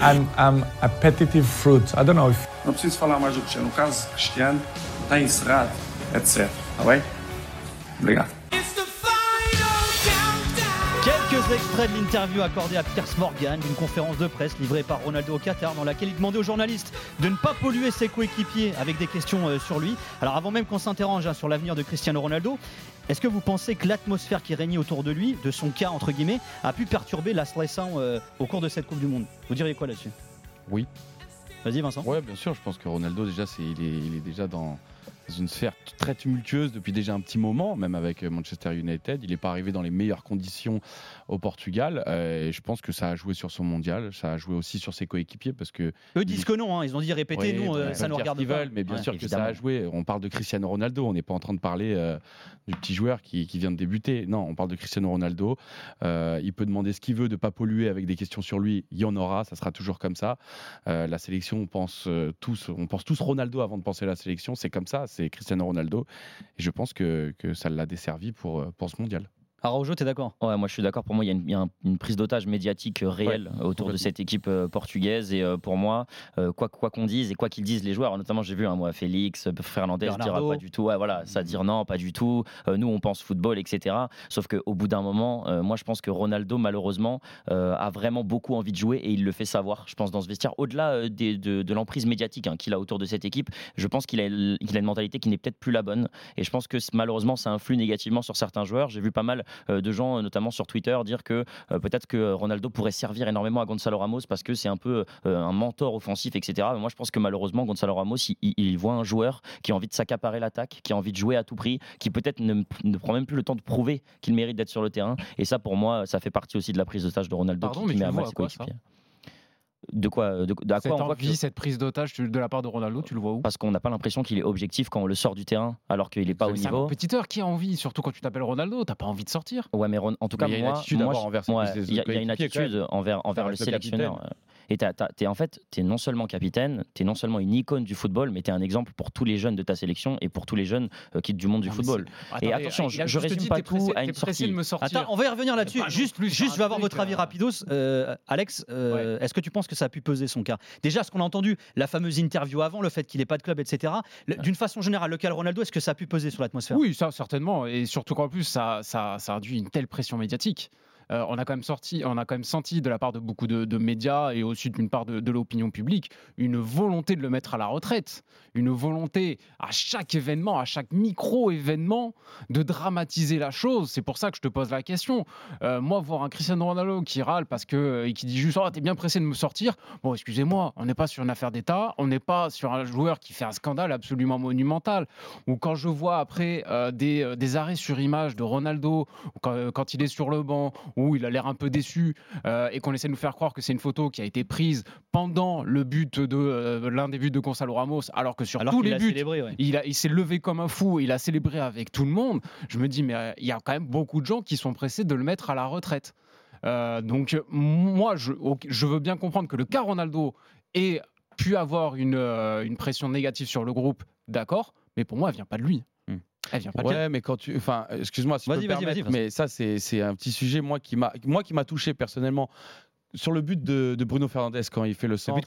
I'm I'm a petitive fruit. I don't know if Não preciso falar mais do Cristiano. O caso Cristiano está encerrado, etc. Está bem? Obrigado. Extraits de l'interview accordée à Piers Morgan d'une conférence de presse livrée par Ronaldo au Qatar dans laquelle il demandait aux journalistes de ne pas polluer ses coéquipiers avec des questions euh, sur lui. Alors avant même qu'on s'interroge hein, sur l'avenir de Cristiano Ronaldo, est-ce que vous pensez que l'atmosphère qui régnait autour de lui, de son cas entre guillemets, a pu perturber la sélection euh, au cours de cette Coupe du Monde? Vous diriez quoi là-dessus? Oui. Vas-y Vincent. Ouais, bien sûr. Je pense que Ronaldo, déjà, c'est, il, est, il est déjà dans dans une sphère très tumultueuse depuis déjà un petit moment, même avec euh, Manchester United. Il n'est pas arrivé dans les meilleures conditions au Portugal. euh, et je pense que ça a joué sur son mondial. Ça a joué aussi sur ses coéquipiers parce que. Eux disent que non, hein, ils ont dit répétez, nous euh, ça nous regarde pas. veulent, mais bien Ouais, sûr que ça a joué. On parle de Cristiano Ronaldo, on n'est pas en train de parler euh, du petit joueur qui, qui vient de débuter. Non, on parle de Cristiano Ronaldo. Il peut demander ce qu'il veut, de pas polluer avec des questions sur lui. Il y en aura, ça sera toujours comme ça. La sélection, on pense tous, on pense tous Ronaldo avant de penser à la sélection. C'est comme ça, c'est Cristiano Ronaldo. Et je pense que, ça l'a desservi pour, euh, pour ce mondial. Araujo, t'es d'accord? Ouais, moi je suis d'accord. Pour moi, il y a une, il y a un- une prise d'otage médiatique euh, réelle Ouais, autour de cette équipe euh, portugaise. Et euh, pour moi, quoi qu'on dise et quoi qu'ils disent les joueurs, notamment j'ai vu un moi Félix, Fernandez dira pas du tout. Ouais, voilà, ça dire non, pas du tout. Nous, on pense football, etc. Sauf qu'au bout d'un moment, euh, moi je pense que Ronaldo, malheureusement, euh, a vraiment beaucoup envie de jouer et il le fait savoir. Je pense dans ce vestiaire, au-delà de, de l'emprise médiatique hein, qu'il a autour de cette équipe, je pense qu'il a, il a une mentalité qui n'est peut-être plus la bonne. Et je pense que malheureusement, ça influe négativement sur certains joueurs. J'ai vu pas mal de gens, euh, notamment sur Twitter, dire que euh, peut-être que Ronaldo pourrait servir énormément à Gonzalo Ramos parce que c'est un peu euh, un mentor offensif, etc. Mais moi, je pense que malheureusement, Gonzalo Ramos, il, voit un joueur qui a envie de s'accaparer l'attaque, qui a envie de jouer à tout prix, qui peut-être ne, ne prend même plus le temps de prouver qu'il mérite d'être sur le terrain. Et ça, pour moi, ça fait partie aussi de la prise d'otage de Ronaldo Pardon, qui, qui met à mal ses coéquipiers. De quoi, de, de- à Cette quoi on voit que- envie, cette prise d'otage de la part de Ronaldo, tu le vois où? Parce qu'on n'a pas l'impression qu'il est objectif quand on le sort du terrain, alors qu'il n'est pas au C'est un niveau. compétiteur qui a envie, surtout quand tu t'appelles Ronaldo, t'as pas envie de sortir. Ouais, mais en tout cas, Mais il y a une moi, attitude moi, envers y a- il y a une attitude envers, envers le reste Et en fait, tu es non seulement capitaine, tu es non seulement une icône du football, mais tu es un exemple pour tous les jeunes de ta sélection et pour tous les jeunes euh, qui du monde du Non, football. c'est- et Attends, attention, je, je résume dit, pas tout pressé- à une pressé de sortie. me sortir. Attends, on va y revenir là-dessus. Juste, plus juste, je vais avoir votre avis euh, rapidos. Euh, Alex, euh, est-ce que tu penses que ça a pu peser son cas? Déjà, ce qu'on a entendu, la fameuse interview avant, le fait qu'il n'ait pas de club, etc. D'une façon générale, le cas Ronaldo, est-ce que ça a pu peser sur l'atmosphère? Oui, ça certainement, et surtout qu'en plus ça, ça, ça induit une telle pression médiatique. Euh, on a quand même sorti, on a quand même senti de la part de beaucoup de, médias et aussi d'une part de, l'opinion publique une volonté de le mettre à la retraite, une volonté à chaque événement, à chaque micro événement, de dramatiser la chose. C'est pour ça que je te pose la question. Euh, moi, voir un Cristiano Ronaldo qui râle parce que et qui dit juste, oh, t'es bien pressé de me sortir. Bon, excusez-moi, on n'est pas sur une affaire d'État, on n'est pas sur un joueur qui fait un scandale absolument monumental. Ou quand je vois après euh, des, euh, des arrêts sur image de Ronaldo, euh, quand il est sur le banc, où il a l'air un peu déçu, euh, et qu'on essaie de nous faire croire que c'est une photo qui a été prise pendant le but de euh, l'un des buts de Gonzalo Ramos, alors que sur Alors tous les buts, célébré, ouais. il, s'est levé comme un fou, il a célébré avec tout le monde. Je me dis, mais euh, il y a quand même beaucoup de gens qui sont pressés de le mettre à la retraite. Donc, moi, je, veux bien comprendre que le cas Ronaldo ait pu avoir une, une pression négative sur le groupe, d'accord, mais pour moi, elle vient pas de lui. Elle vient pas de Ouais, mais quand tu. Enfin, excuse-moi si je peux Vas-y, me vas-y, vas-y, permettre, vas-y. mais ça, c'est c'est un petit sujet, moi, qui m'a moi qui m'a touché personnellement. Sur le but de, de Bruno Fernandes quand il fait le Le centre.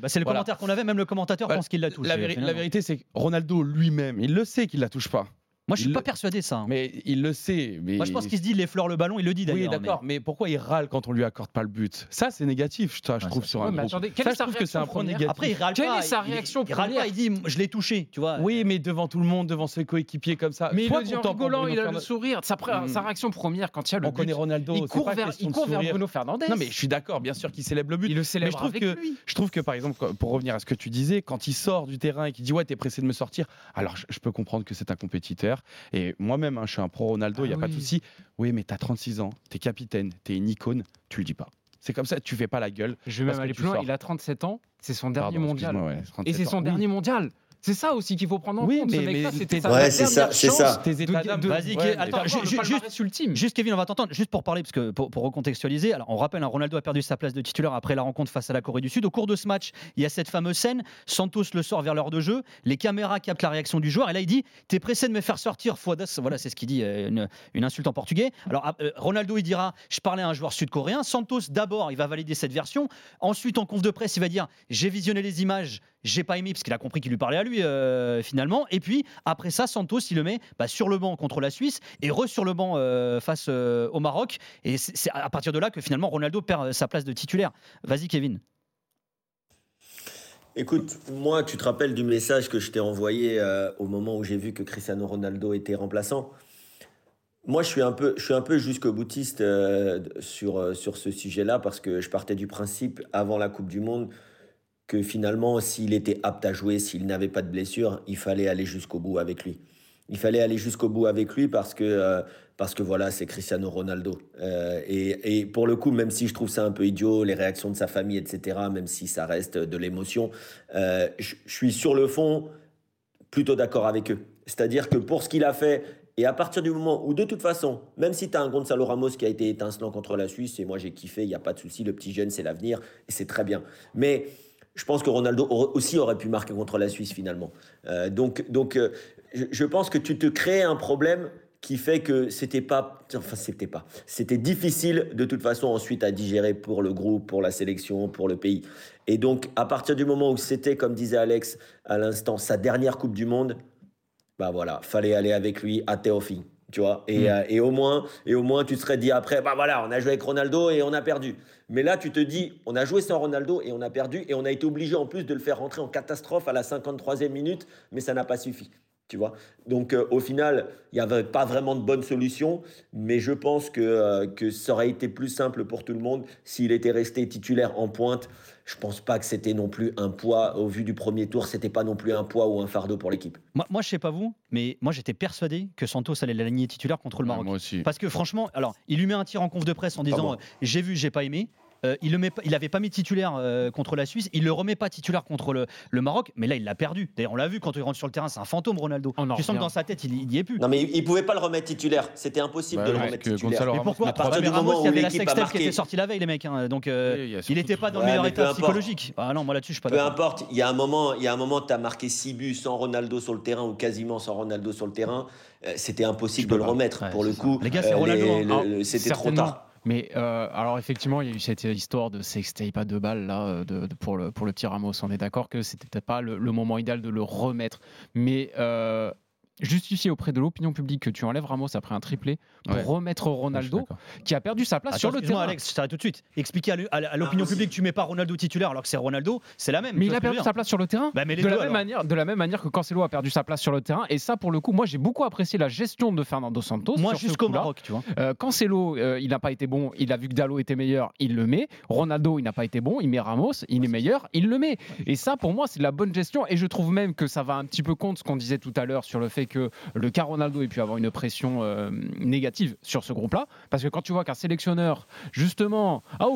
Bah, c'est le voilà. commentaire qu'on avait, même le commentateur Bah, pense qu'il la touche. La, la vérité, c'est que Ronaldo lui-même, il le sait qu'il la touche pas. Moi, je suis il pas persuadé de ça. hein. Mais il le sait. Mais... Moi, je pense qu'il se dit, il effleure le ballon, il le dit Oui, d'ailleurs. d'accord, mais... pourquoi il râle quand on lui accorde pas le but? Ça, c'est négatif, ça, je Ouais, trouve, ça, sur Ouais, un mais groupe. attendez, quelle Ça, est je sa trouve que c'est un réaction point première? négatif. Après, il râle Quelle pas. est sa il- réaction il, râle pas, il dit, je l'ai touché, tu vois. Oui, mais devant tout le monde, devant ses coéquipiers comme ça. Mais il Sois le dit en content pour rigolant, il a le sourire. Sa, sa réaction première quand il y a le On but, connaît Ronaldo, il court vers, il. Bruno Fernandes. Non, mais je suis d'accord, bien sûr qu'il célèbre le but. il le célèbre je trouve avec que lui. je trouve que par exemple, pour revenir à ce que tu disais, quand il sort du terrain et qu'il dit ouais, t'es pressé de me sortir, alors je, je peux comprendre que c'est un compétiteur. Et moi-même, hein, je suis un pro Ronaldo, il Ah y a pas de souci. Oui, mais t'as 36 ans, t'es capitaine, t'es une icône, tu le dis pas. C'est comme ça, tu fais pas la gueule. Je vais même aller tu plus loin. sors. Il a 37 ans. C'est son dernier Pardon, mondial. ouais, Et 37 c'est son dernier mondial. C'est ça aussi qu'il faut prendre en Oui, compte. Ce mais- mec-là, mais c'était Ouais, c'est ça, c'est ça. Tes de- états d'âme. de- Vas-y, Ouais, attends, ju- juste- ultime. Juste Kevin, on va t'entendre, juste pour parler, parce que pour, pour recontextualiser, alors on rappelle, un Ronaldo a perdu sa place de titulaire après la rencontre face à la Corée du Sud. Au cours de ce match, il y a cette fameuse scène, Santos le sort vers l'heure de jeu, les caméras captent la réaction du joueur, et là il dit T'es pressé de me faire sortir, Foidas Voilà, c'est ce qu'il dit, euh, une, une insulte en portugais. Alors ah, euh, Ronaldo, il dira Je parlais à un joueur sud-coréen. Santos, d'abord, il va valider cette version. Ensuite, en conf de presse, il va dire J'ai visionné les images, j'ai pas aimé, parce qu'il a compris qu'il lui parlait à lui, euh, finalement. Et puis, après ça, Santos, il le met bah, sur le banc contre la Suisse et re sur le banc euh, face euh, au Maroc. Et c'est à partir de là que finalement Ronaldo perd sa place de titulaire. Vas-y, Kevin. Écoute, moi, tu te rappelles du message que je t'ai envoyé au moment où j'ai vu que Cristiano Ronaldo était remplaçant? Moi, je suis un peu, je suis un peu jusqu'au boutiste sur, sur ce sujet-là parce que je partais du principe avant la Coupe du Monde que finalement, s'il était apte à jouer, s'il n'avait pas de blessure, il fallait aller jusqu'au bout avec lui. Il fallait aller jusqu'au bout avec lui parce que, euh, parce que voilà, c'est Cristiano Ronaldo. Euh, et, et pour le coup, même si je trouve ça un peu idiot, les réactions de sa famille, etc., même si ça reste de l'émotion, euh, je suis sur le fond plutôt d'accord avec eux. C'est-à-dire que pour ce qu'il a fait, et à partir du moment où, de toute façon, même si tu as un Gonzalo Ramos qui a été étincelant contre la Suisse, et moi j'ai kiffé, il n'y a pas de souci, le petit jeune, c'est l'avenir, et c'est très bien. Mais je pense que Ronaldo aussi aurait pu marquer contre la Suisse finalement. Euh, donc, donc euh, je, je pense que tu te crées un problème qui fait que c'était pas, enfin c'était pas, c'était difficile de toute façon ensuite à digérer pour le groupe, pour la sélection, pour le pays. Et donc à partir du moment où c'était, comme disait Alex à l'instant, sa dernière Coupe du Monde, bah voilà, fallait aller avec lui à Théophile, tu vois. Et, Mm. euh, et au moins, et au moins, tu te serais dit après, bah voilà, on a joué avec Ronaldo et on a perdu. Mais là, tu te dis, on a joué sans Ronaldo et on a perdu et on a été obligé en plus de le faire rentrer en catastrophe à la 53e minute, mais ça n'a pas suffi. Tu vois Donc euh, au final, il n'y avait pas vraiment de bonne solution, mais je pense que, euh, que ça aurait été plus simple pour tout le monde s'il était resté titulaire en pointe. Je pense pas que c'était non plus un poids, au vu du premier tour, c'était pas non plus un poids ou un fardeau pour l'équipe. Moi, moi, je sais pas vous, mais moi j'étais persuadé que Santos allait l'aligner titulaire contre le Ouais, Maroc. moi aussi. Parce que franchement, alors, il lui met un tir en conf de presse en disant bon. euh, J'ai vu, j'ai pas aimé. Euh, il le met pas- il avait pas mis titulaire euh, contre la Suisse, il le remet pas titulaire contre le, le Maroc, mais là il l'a perdu. D'ailleurs, on l'a vu quand il rentre sur le terrain, c'est un fantôme Ronaldo. en Tu sens que dans sa tête, il, il y est plus. Non, mais il, il pouvait pas le remettre titulaire. C'était impossible Bah de le ouais, remettre titulaire. Gonzalo Mais pourquoi met à partir Parce du que Ramos, moment il y où avait la l'équipe a sextape qui était sortie la veille, les mecs. hein, donc euh, il n'était pas dans le Ouais, meilleur mais état psychologique. Ah non, moi là-dessus, je suis pas Peu importe, il y a un moment, il y a un moment, tu as marqué 6 buts sans Ronaldo sur le terrain ou quasiment sans Ronaldo sur le terrain. Euh, C'était impossible de le remettre. Pour le coup. Les gars, c'est Ronaldo, hein. le- le- c'était trop tard. Mais euh, alors effectivement, il y a eu cette histoire de sextape à deux balles là euh, de, pour, le, pour le petit Ramos. On est d'accord que c'était pas le, le moment idéal de le remettre, mais euh, justifier auprès de l'opinion publique que tu enlèves Ramos après un triplé pour Ouais. remettre Ronaldo qui a perdu sa place Attends, sur le terrain. Alex, je t'arrête tout de suite. Expliquer à l'opinion publique que tu mets pas Ronaldo titulaire alors que c'est Ronaldo, c'est la même. Mais il a perdu sa place sur le terrain. Bah, mais de, deux, la même alors. manière, de la même manière que Cancelo a perdu sa place sur le terrain. Et ça, pour le coup, moi, j'ai beaucoup apprécié la gestion de Fernando Santos. Moi, jusqu'au. Maroc, tu vois. Euh, Cancelo, euh, il n'a pas été bon. Il a vu que Dallo était meilleur, il le met. Ronaldo, il n'a pas été bon. Il met Ramos, il est meilleur, il le met. Et ça, pour moi, c'est de la bonne gestion. Et je trouve même que ça va un petit peu contre ce qu'on disait tout à l'heure sur le fait que le cas Ronaldo ait pu avoir une pression euh, négative sur ce groupe-là. Parce que quand tu vois qu'un sélectionneur, justement, ah,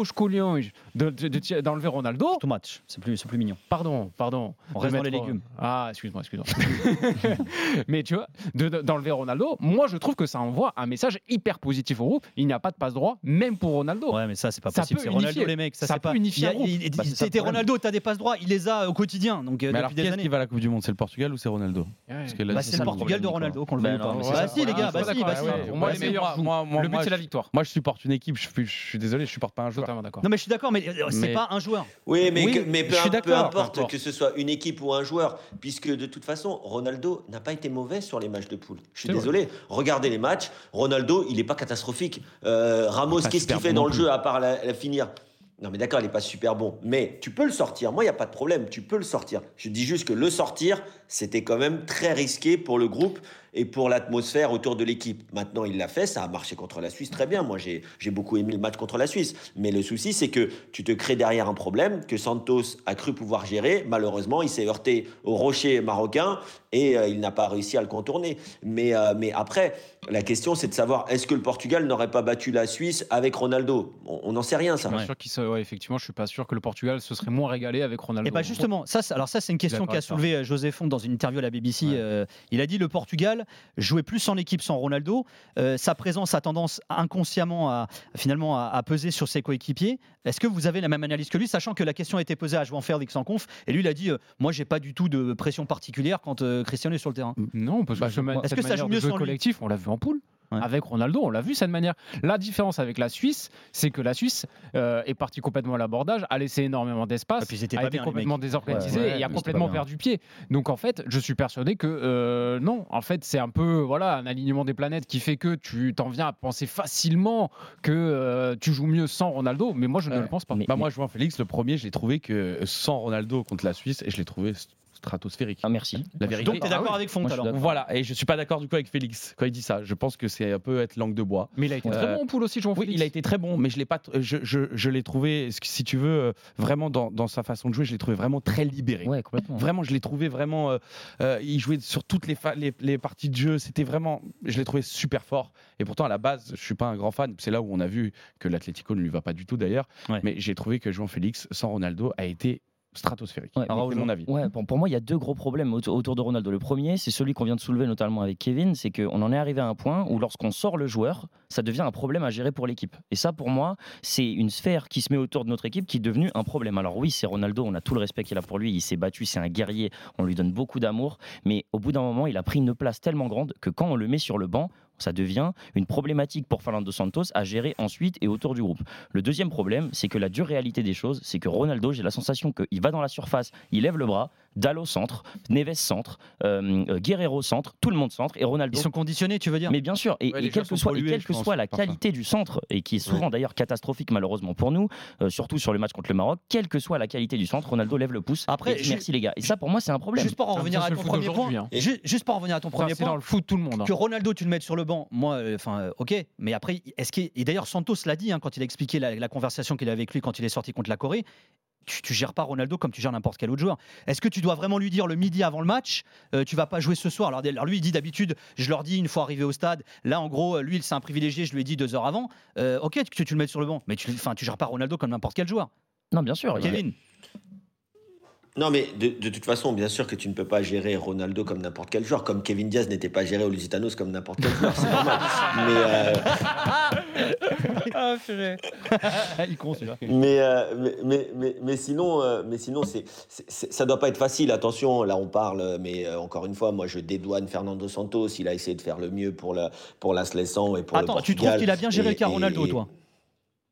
de- de- de- d'enlever Ronaldo. Tout match, c'est plus, c'est plus mignon. Pardon, pardon. On reste dans les légumes. Ah, excuse-moi, excuse-moi. [laughs] Mais tu vois, de- de- d'enlever Ronaldo, moi je trouve que ça envoie un message hyper positif au groupe. Il n'y a pas de passe droit, même pour Ronaldo. Ouais, mais ça, c'est pas Ça possible. peut C'est Ronaldo, unifier. les mecs. Ça, Ça c'est peut pas. unifier un il Bah, C'était. Ronaldo, t'as des passes droits, il les a au quotidien. Donc, euh, Mais depuis qui des est-ce années. qui va à la Coupe du Monde? C'est le Portugal ou c'est Ronaldo? Parce que là, Bah, c'est le Portugal de Ronaldo qu'on le Bah veut non, pas. Bah si, les gars, bah si, bah si. Pour moi, les meilleurs le but, c'est la victoire. Moi, je supporte une équipe. Je suis, désolé, je supporte pas un joueur. Non, mais je suis d'accord, mais euh, c'est pas un joueur. Oui, mais, peu, je suis peu d'accord, importe peu importe. que ce soit une équipe ou un joueur, puisque de toute façon, Ronaldo n'a pas été mauvais sur les matchs de poule. Je suis désolé. Regardez les matchs. Ronaldo, il n'est pas catastrophique. Euh, Ramos, qu'est-ce qu'il fait dans le jeu à part la finir? Non mais d'accord, il n'est pas super bon, mais tu peux le sortir. Moi, il n'y a pas de problème, tu peux le sortir. Je dis juste que le sortir, c'était quand même très risqué pour le groupe et pour l'atmosphère autour de l'équipe. Maintenant, il l'a fait, ça a marché contre la Suisse très bien. Moi, j'ai beaucoup aimé le match contre la Suisse. Mais le souci, c'est que tu te crées derrière un problème que Santos a cru pouvoir gérer. Malheureusement, il s'est heurté au rocher marocain et euh, il n'a pas réussi à le contourner. Mais, euh, mais après, la question, c'est de savoir est-ce que le Portugal n'aurait pas battu la Suisse avec Ronaldo? On n'en sait rien, Je ça. suis pas sûr qu'il se- ouais, effectivement, je suis pas sûr que le Portugal se serait moins régalé avec Ronaldo. Et bah justement, ça, c'est- alors ça c'est une question qu'a avec ça. soulevé euh, José Font dans une interview à la BBC. Ouais. euh, il a dit le Portugal jouait plus en équipe sans Ronaldo. Euh, sa présence a tendance inconsciemment à finalement à, à peser sur ses coéquipiers. Est-ce que vous avez la même analyse que lui, sachant que la question a été posée à Joan Félix en conf et lui il a dit euh, moi j'ai pas du tout de pression particulière quand euh, Cristiano est sur le terrain. Non, parce que Bah, ce ma- est-ce que ça joue mieux sans collectif, on l'a vu en poule. Ouais. Avec Ronaldo, on l'a vu cette manière. La différence avec la Suisse, c'est que la Suisse euh, est partie complètement à l'abordage, a laissé énormément d'espace, étaient a été bien, complètement mecs. désorganisé Ouais, ouais, et a complètement perdu pied. Donc en fait, je suis persuadé que euh, non, en fait, c'est un peu voilà un alignement des planètes qui fait que tu t'en viens à penser facilement que euh, tu joues mieux sans Ronaldo, mais moi je ne Ouais. le pense pas. Mais- Bah, moi, João Félix, le premier, je l'ai trouvé que sans Ronaldo contre la Suisse, et je l'ai trouvé stratosphérique. Ah, merci. La vérité. Donc tu es d'accord Ah avec Font Moi, alors. Voilà, et je suis pas d'accord du coup avec Félix quand il dit ça. Je pense que c'est un peu être langue de bois. Mais il a été Euh, très bon en poule aussi, Jean Oui, il a été très bon, mais je l'ai pas. Je, je, je l'ai trouvé, si tu veux, euh, vraiment dans, dans sa façon de jouer, je l'ai trouvé vraiment très libéré. Ouais, complètement. Vraiment, je l'ai trouvé vraiment. euh, euh, il jouait sur toutes les, fa- les, les parties de jeu. C'était vraiment. Je l'ai trouvé super fort. Et pourtant, à la base, je suis pas un grand fan. C'est là où on a vu que l'Atlético ne lui va pas du tout d'ailleurs. Ouais. Mais j'ai trouvé que João Félix, sans Ronaldo, a été stratosphérique. Ouais, c'est mon avis. Ouais, pour, pour moi, il y a deux gros problèmes autour, autour de Ronaldo. Le premier, c'est celui qu'on vient de soulever notamment avec Kevin, c'est qu'on en est arrivé à un point où lorsqu'on sort le joueur, ça devient un problème à gérer pour l'équipe. Et ça, pour moi, c'est une sphère qui se met autour de notre équipe qui est devenue un problème. Alors oui, c'est Ronaldo, on a tout le respect qu'il a pour lui, il s'est battu, c'est un guerrier, on lui donne beaucoup d'amour, mais au bout d'un moment, il a pris une place tellement grande que quand on le met sur le banc, ça devient une problématique pour Fernando Santos à gérer ensuite et autour du groupe. Le deuxième problème, c'est que la dure réalité des choses, c'est que Ronaldo, j'ai la sensation qu'il va dans la surface, il lève le bras, Dallo centre, Neves centre, euh, euh, Guerrero centre, tout le monde centre, et Ronaldo. Ils sont conditionnés, tu veux dire? Mais bien sûr, et, Ouais, et les quelle que soit, et pollués, quelle je que pense, soit la parfois. qualité du centre, et qui est souvent d'ailleurs catastrophique malheureusement pour nous, euh, surtout sur le match contre le Maroc, quelle que soit la qualité du centre, Ronaldo lève le pouce. Après, et merci les gars. Et ça pour moi c'est un problème. Juste pour en un revenir à ton premier point, hein. juste pour en revenir à ton premier c'est dans point, le foot tout le monde. hein. que Ronaldo tu le mettes sur le banc, moi, enfin, euh, ok, mais après, est-ce qu'il et d'ailleurs Santos l'a dit hein, quand il a expliqué la, la conversation qu'il a avec lui quand il est sorti contre la Corée. Tu, tu gères pas Ronaldo comme tu gères n'importe quel autre joueur. Est-ce que tu dois vraiment lui dire le midi avant le match, euh, tu vas pas jouer ce soir? Alors, alors lui, il dit d'habitude, je leur dis une fois arrivé au stade. Là, en gros, lui, c'est un privilégié. Je lui ai dit deux heures avant. Euh, ok, tu, tu le mets sur le banc, mais tu, tu gères pas Ronaldo comme n'importe quel joueur. Non, bien sûr. Kevin. Non, mais de, de toute façon, bien sûr que tu ne peux pas gérer Ronaldo comme n'importe quel joueur, comme Kevin Diaz n'était pas géré au Lusitanos comme n'importe quel joueur, c'est normal. [laughs] Mais, euh, [laughs] [laughs] Ah, purée. il con celui-là. mais, euh, mais, mais, mais, mais sinon, euh, mais sinon c'est, ça doit pas être facile. Attention, là on parle, mais euh, encore une fois, moi je dédouane Fernando Santos. Il a essayé de faire le mieux pour la, pour la et pour le Attends, tu Portugal. trouves qu'il a bien géré Et- le cas et- Ronaldo, et- toi?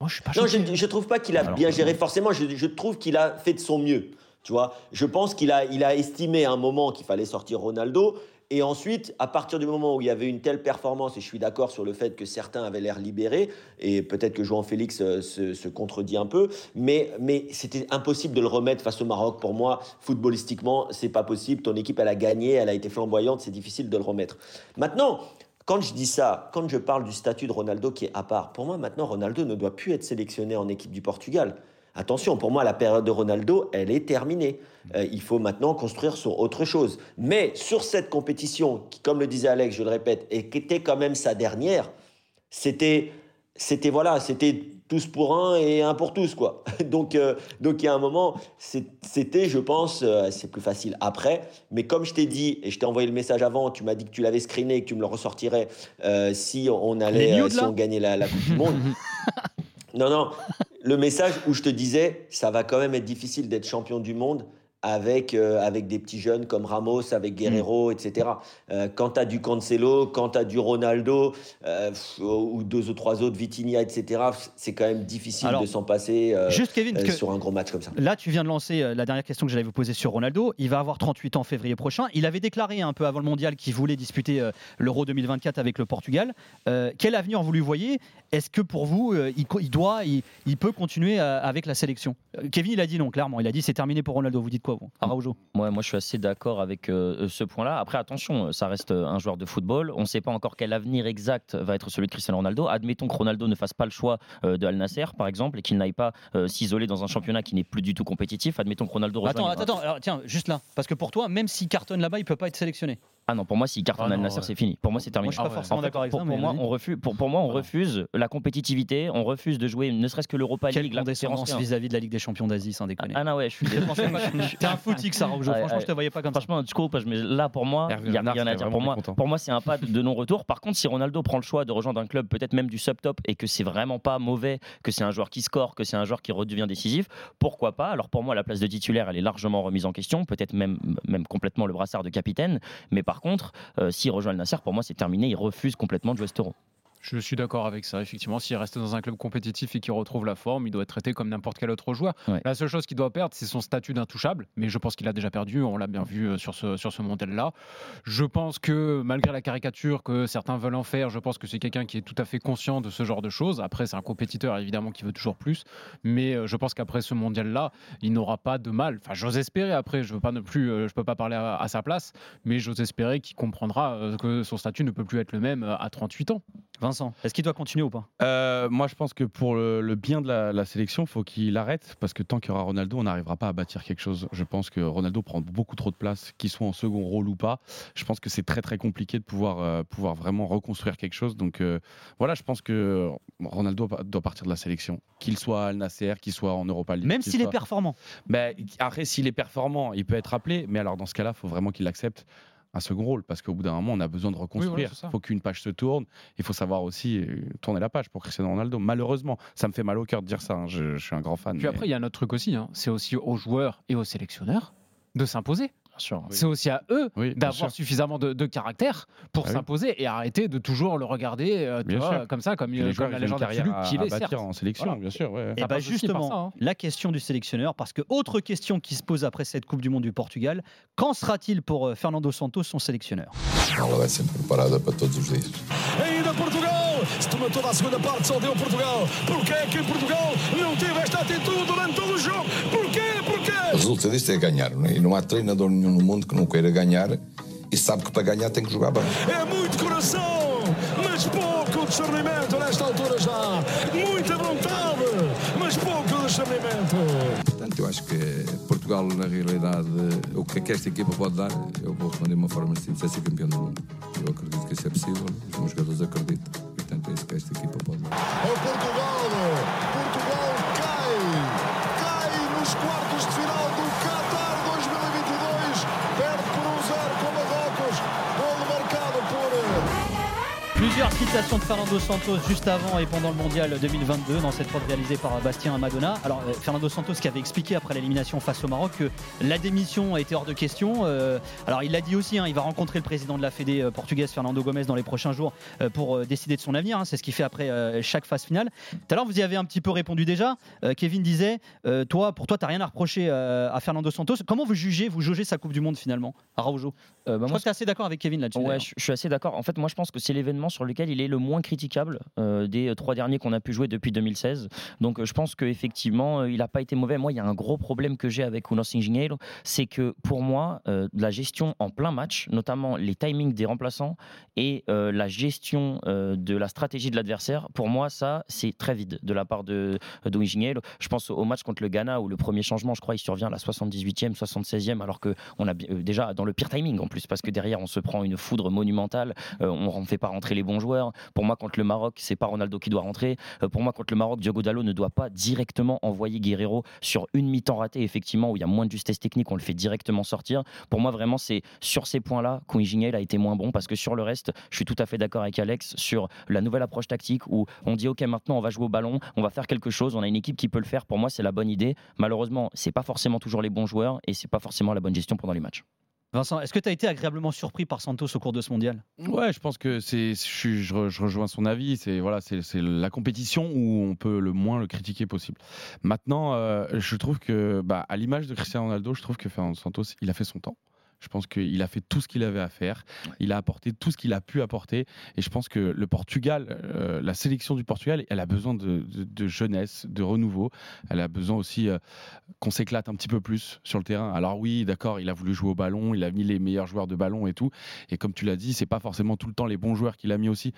Moi, je suis pas Non, je, je trouve pas qu'il a bien géré forcément. Je, je trouve qu'il a fait de son mieux. Tu vois, je pense qu'il a, il a estimé à un moment qu'il fallait sortir Ronaldo. Et ensuite, à partir du moment où il y avait une telle performance, et je suis d'accord sur le fait que certains avaient l'air libérés, et peut-être que João Félix euh, se, se contredit un peu, mais, mais c'était impossible de le remettre face au Maroc. Pour moi, footballistiquement, c'est pas possible. Ton équipe, elle a gagné, elle a été flamboyante, c'est difficile de le remettre. Maintenant, quand je dis ça, quand je parle du statut de Ronaldo qui est à part, pour moi maintenant Ronaldo ne doit plus être sélectionné en équipe du Portugal. Attention, pour moi la période de Ronaldo, elle est terminée. Euh, il faut maintenant construire sur autre chose. Mais sur cette compétition, qui, comme le disait Alex, je le répète, et qui était quand même sa dernière, c'était, c'était voilà, c'était tous pour un et un pour tous quoi. [laughs] Donc, euh, donc il y a un moment, c'était, je pense, euh, c'est plus facile après. Mais comme je t'ai dit et je t'ai envoyé le message avant, tu m'as dit que tu l'avais screené et que tu me le ressortirais si on allait, nudes, si on gagnait la, la Coupe du Monde. [laughs] Non, non. Le message où je te disais, ça va quand même être difficile d'être champion du monde avec, euh, avec des petits jeunes comme Ramos, avec Guerrero, etc. Euh, quand tu as du Cancelo, quand tu as du Ronaldo, euh, ou deux ou trois autres, Vitinha, etc., c'est quand même difficile Alors, de s'en passer euh, juste, Kevin, sur un gros match comme ça. Là, tu viens de lancer la dernière question que j'allais vous poser sur Ronaldo. Il va avoir 38 ans en février prochain. Il avait déclaré un peu avant le mondial qu'il voulait disputer l'Euro 2024 avec le Portugal. Quel avenir vous lui voyez? Est-ce que pour vous, il, doit, il, il peut continuer avec la sélection? Kevin, il a dit non, clairement. Il a dit c'est terminé pour Ronaldo. Vous dites quoi, Araujo Ouais, moi je suis assez d'accord avec euh, ce point-là. Après, attention, ça reste euh, un joueur de football. On ne sait pas encore quel avenir exact va être celui de Cristiano Ronaldo. Admettons que Ronaldo ne fasse pas le choix euh, de Al Nasser, par exemple, et qu'il n'aille pas euh, s'isoler dans un championnat qui n'est plus du tout compétitif. Admettons que Ronaldo rejoigne. Attends, attends. Alors, tiens, juste là. Parce que pour toi, même s'il cartonne là-bas, il peut pas être sélectionné. Ah non, pour moi, s'il cartonne Ah Al non, Nasser, ouais. c'est fini. Pour moi, c'est terminé. Moi, je suis pas Ah forcément En fait, d'accord avec pour, ça, pour mais moi, on refuse, pour, pour moi, on refuse la compétitivité, on refuse de jouer ne serait-ce que l'Europa Quelle League. la condescendance vis-à-vis de la Ligue des Champions d'Asie, sans déconner. Ah non, ouais, je suis T'es un footix, ça. Ouais, Franchement, ouais. je te voyais pas comme ça. Franchement, du coup, mais là, pour moi, il n'y a rien à dire. Pour moi, pour moi, c'est un pas de non-retour. Par contre, si Ronaldo prend le choix de rejoindre un club, peut-être même du sub-top, et que c'est vraiment pas mauvais, que c'est un joueur qui score, que c'est un joueur qui redevient décisif, pourquoi pas? Alors pour moi, la place de titulaire, elle est largement remise en question, peut-être même, même complètement le brassard de capitaine. Mais par contre, euh, s'il rejoint le Nasser, pour moi, c'est terminé. Il refuse complètement de jouer cet euro. Je suis d'accord avec ça. Effectivement, s'il reste dans un club compétitif et qu'il retrouve la forme, il doit être traité comme n'importe quel autre joueur. Ouais. La seule chose qu'il doit perdre, c'est son statut d'intouchable. Mais je pense qu'il a déjà perdu. On l'a bien vu euh, sur ce, sur ce mondial-là. Je pense que malgré la caricature que certains veulent en faire, je pense que c'est quelqu'un qui est tout à fait conscient de ce genre de choses. Après, c'est un compétiteur évidemment qui veut toujours plus. Mais euh, je pense qu'après ce mondial-là, il n'aura pas de mal. Enfin, j'ose espérer. Après, je veux pas non plus, euh, je peux pas parler à, à sa place, mais j'ose espérer qu'il comprendra que son statut ne peut plus être le même à 38 ans. Vincent, est-ce qu'il doit continuer ou pas? Euh, moi, je pense que pour le, le bien de la, la sélection, faut qu'il arrête parce que tant qu'il y aura Ronaldo, on n'arrivera pas à bâtir quelque chose. Je pense que Ronaldo prend beaucoup trop de place, qu'il soit en second rôle ou pas. Je pense que c'est très très compliqué de pouvoir euh, pouvoir vraiment reconstruire quelque chose. Donc euh, voilà, je pense que Ronaldo doit partir de la sélection, qu'il soit à Al Nasser, qu'il soit en Europa League. Même s'il est soit- performant. Ben, après, s'il est performant, il peut être appelé. Mais alors, dans ce cas-là, il faut vraiment qu'il accepte un second rôle. Parce qu'au bout d'un moment, on a besoin de reconstruire. Il faut qu'une page se tourne. Il faut savoir aussi euh, tourner la page pour Cristiano Ronaldo. Malheureusement, ça me fait mal au cœur de dire ça. hein. Je, je suis un grand fan. Puis mais- après, il y a un autre truc aussi. hein. C'est aussi aux joueurs et aux sélectionneurs de s'imposer. Sûr. C'est aussi à eux Oui, d'avoir suffisamment de, de caractère pour Ah oui. s'imposer et arrêter de toujours le regarder euh, tu vois, comme ça, comme, les comme joueurs, la légende absolue qu'il est, certes. en sélection, Voilà. bien sûr. ouais. Et bah justement, ça, hein. la question du sélectionneur, parce que autre question qui se pose après cette Coupe du Monde du Portugal, qu'en sera-t-il pour euh, Fernando Santos, son sélectionneur? Ainda Portugal, se tomou toda a segunda parte, só deu Portugal. Porquê que Portugal não teve esta atitude durante todo o jogo? Resultado disto é ganhar, não é? E não há treinador nenhum no mundo que não queira ganhar e sabe que para ganhar tem que jogar bem. É muito coração, mas pouco discernimento nesta altura já. Muita vontade, mas pouco discernimento. Portanto, Eu acho que Portugal, na realidade, o que é que esta equipa pode dar, eu vou responder de uma forma simples, é ser campeão do mundo. Eu acredito que isso é possível, os meus jogadores acreditam, e portanto é isso que esta equipa pode dar. Portugal! Portugal Plusieurs citations de Fernando Santos juste avant et pendant le mondial 2022 dans cette prod réalisée par Bastien Madonna. Alors euh, Fernando Santos qui avait expliqué après l'élimination face au Maroc que la démission était hors de question. Euh, alors il l'a dit aussi, hein, il va rencontrer le président de la Fédé euh, portugaise Fernando Gomes dans les prochains jours euh, pour décider de son avenir. hein. C'est ce qu'il fait après chaque phase finale. Tout à l'heure vous y avez un petit peu répondu déjà. Kevin disait, toi pour toi t'as rien à reprocher à Fernando Santos. Comment vous jugez, vous jaugez sa Coupe du Monde finalement, Araujo? Bah, Je crois que t'es assez d'accord avec Kevin là-dessus. Ouais, je suis assez d'accord. En fait, moi, je pense que c'est l'événement sur lequel il est le moins critiquable euh, des euh, trois derniers qu'on a pu jouer depuis 2016. Donc, euh, je pense qu'effectivement, il n'a pas été mauvais. Moi, il y a un gros problème que j'ai avec Unos Engenheiro, c'est que pour moi, la gestion en plein match, notamment les timings des remplaçants et la gestion de la stratégie de l'adversaire, pour moi, ça, c'est très vide de la part de, de. Je pense au match contre le Ghana où le premier changement, je crois, il survient à la 78e, 76e, alors que on a déjà dans le pire timing en plus, parce que derrière, on se prend une foudre monumentale. On ne fait pas rentrer les bons joueurs. Pour moi, contre le Maroc, c'est pas Ronaldo qui doit rentrer. Euh, pour moi, contre le Maroc, Diogo Dallo ne doit pas directement envoyer Guerrero sur une mi-temps ratée, effectivement, où il y a moins de justesse technique, on le fait directement sortir. Pour moi, vraiment, c'est sur ces points-là qu'Ouinjiniel a été moins bon, parce que sur le reste, je suis tout à fait d'accord avec Alex sur la nouvelle approche tactique où on dit, OK, maintenant, on va jouer au ballon, on va faire quelque chose, on a une équipe qui peut le faire. Pour moi, c'est la bonne idée. Malheureusement, c'est pas forcément toujours les bons joueurs et c'est pas forcément la bonne gestion pendant les matchs. Vincent, est-ce que tu as été agréablement surpris par Santos au cours de ce mondial? Ouais, je pense que c'est, je, rejoins son avis. C'est voilà, c'est la compétition où on peut le moins le critiquer possible. Maintenant, euh, je trouve que, bah, à l'image de Cristiano Ronaldo, je trouve que Fernando Santos, il a fait son temps. Je pense qu'il a fait tout ce qu'il avait à faire. Il a apporté tout ce qu'il a pu apporter. Et je pense que le Portugal, euh, la sélection du Portugal, elle a besoin de, de- de jeunesse, de renouveau. Elle a besoin aussi euh, qu'on s'éclate un petit peu plus sur le terrain. Alors oui, d'accord, il a voulu jouer au ballon, il a mis les meilleurs joueurs de ballon et tout. Et comme tu l'as dit, c'est pas forcément tout le temps les bons joueurs qu'il a mis aussi.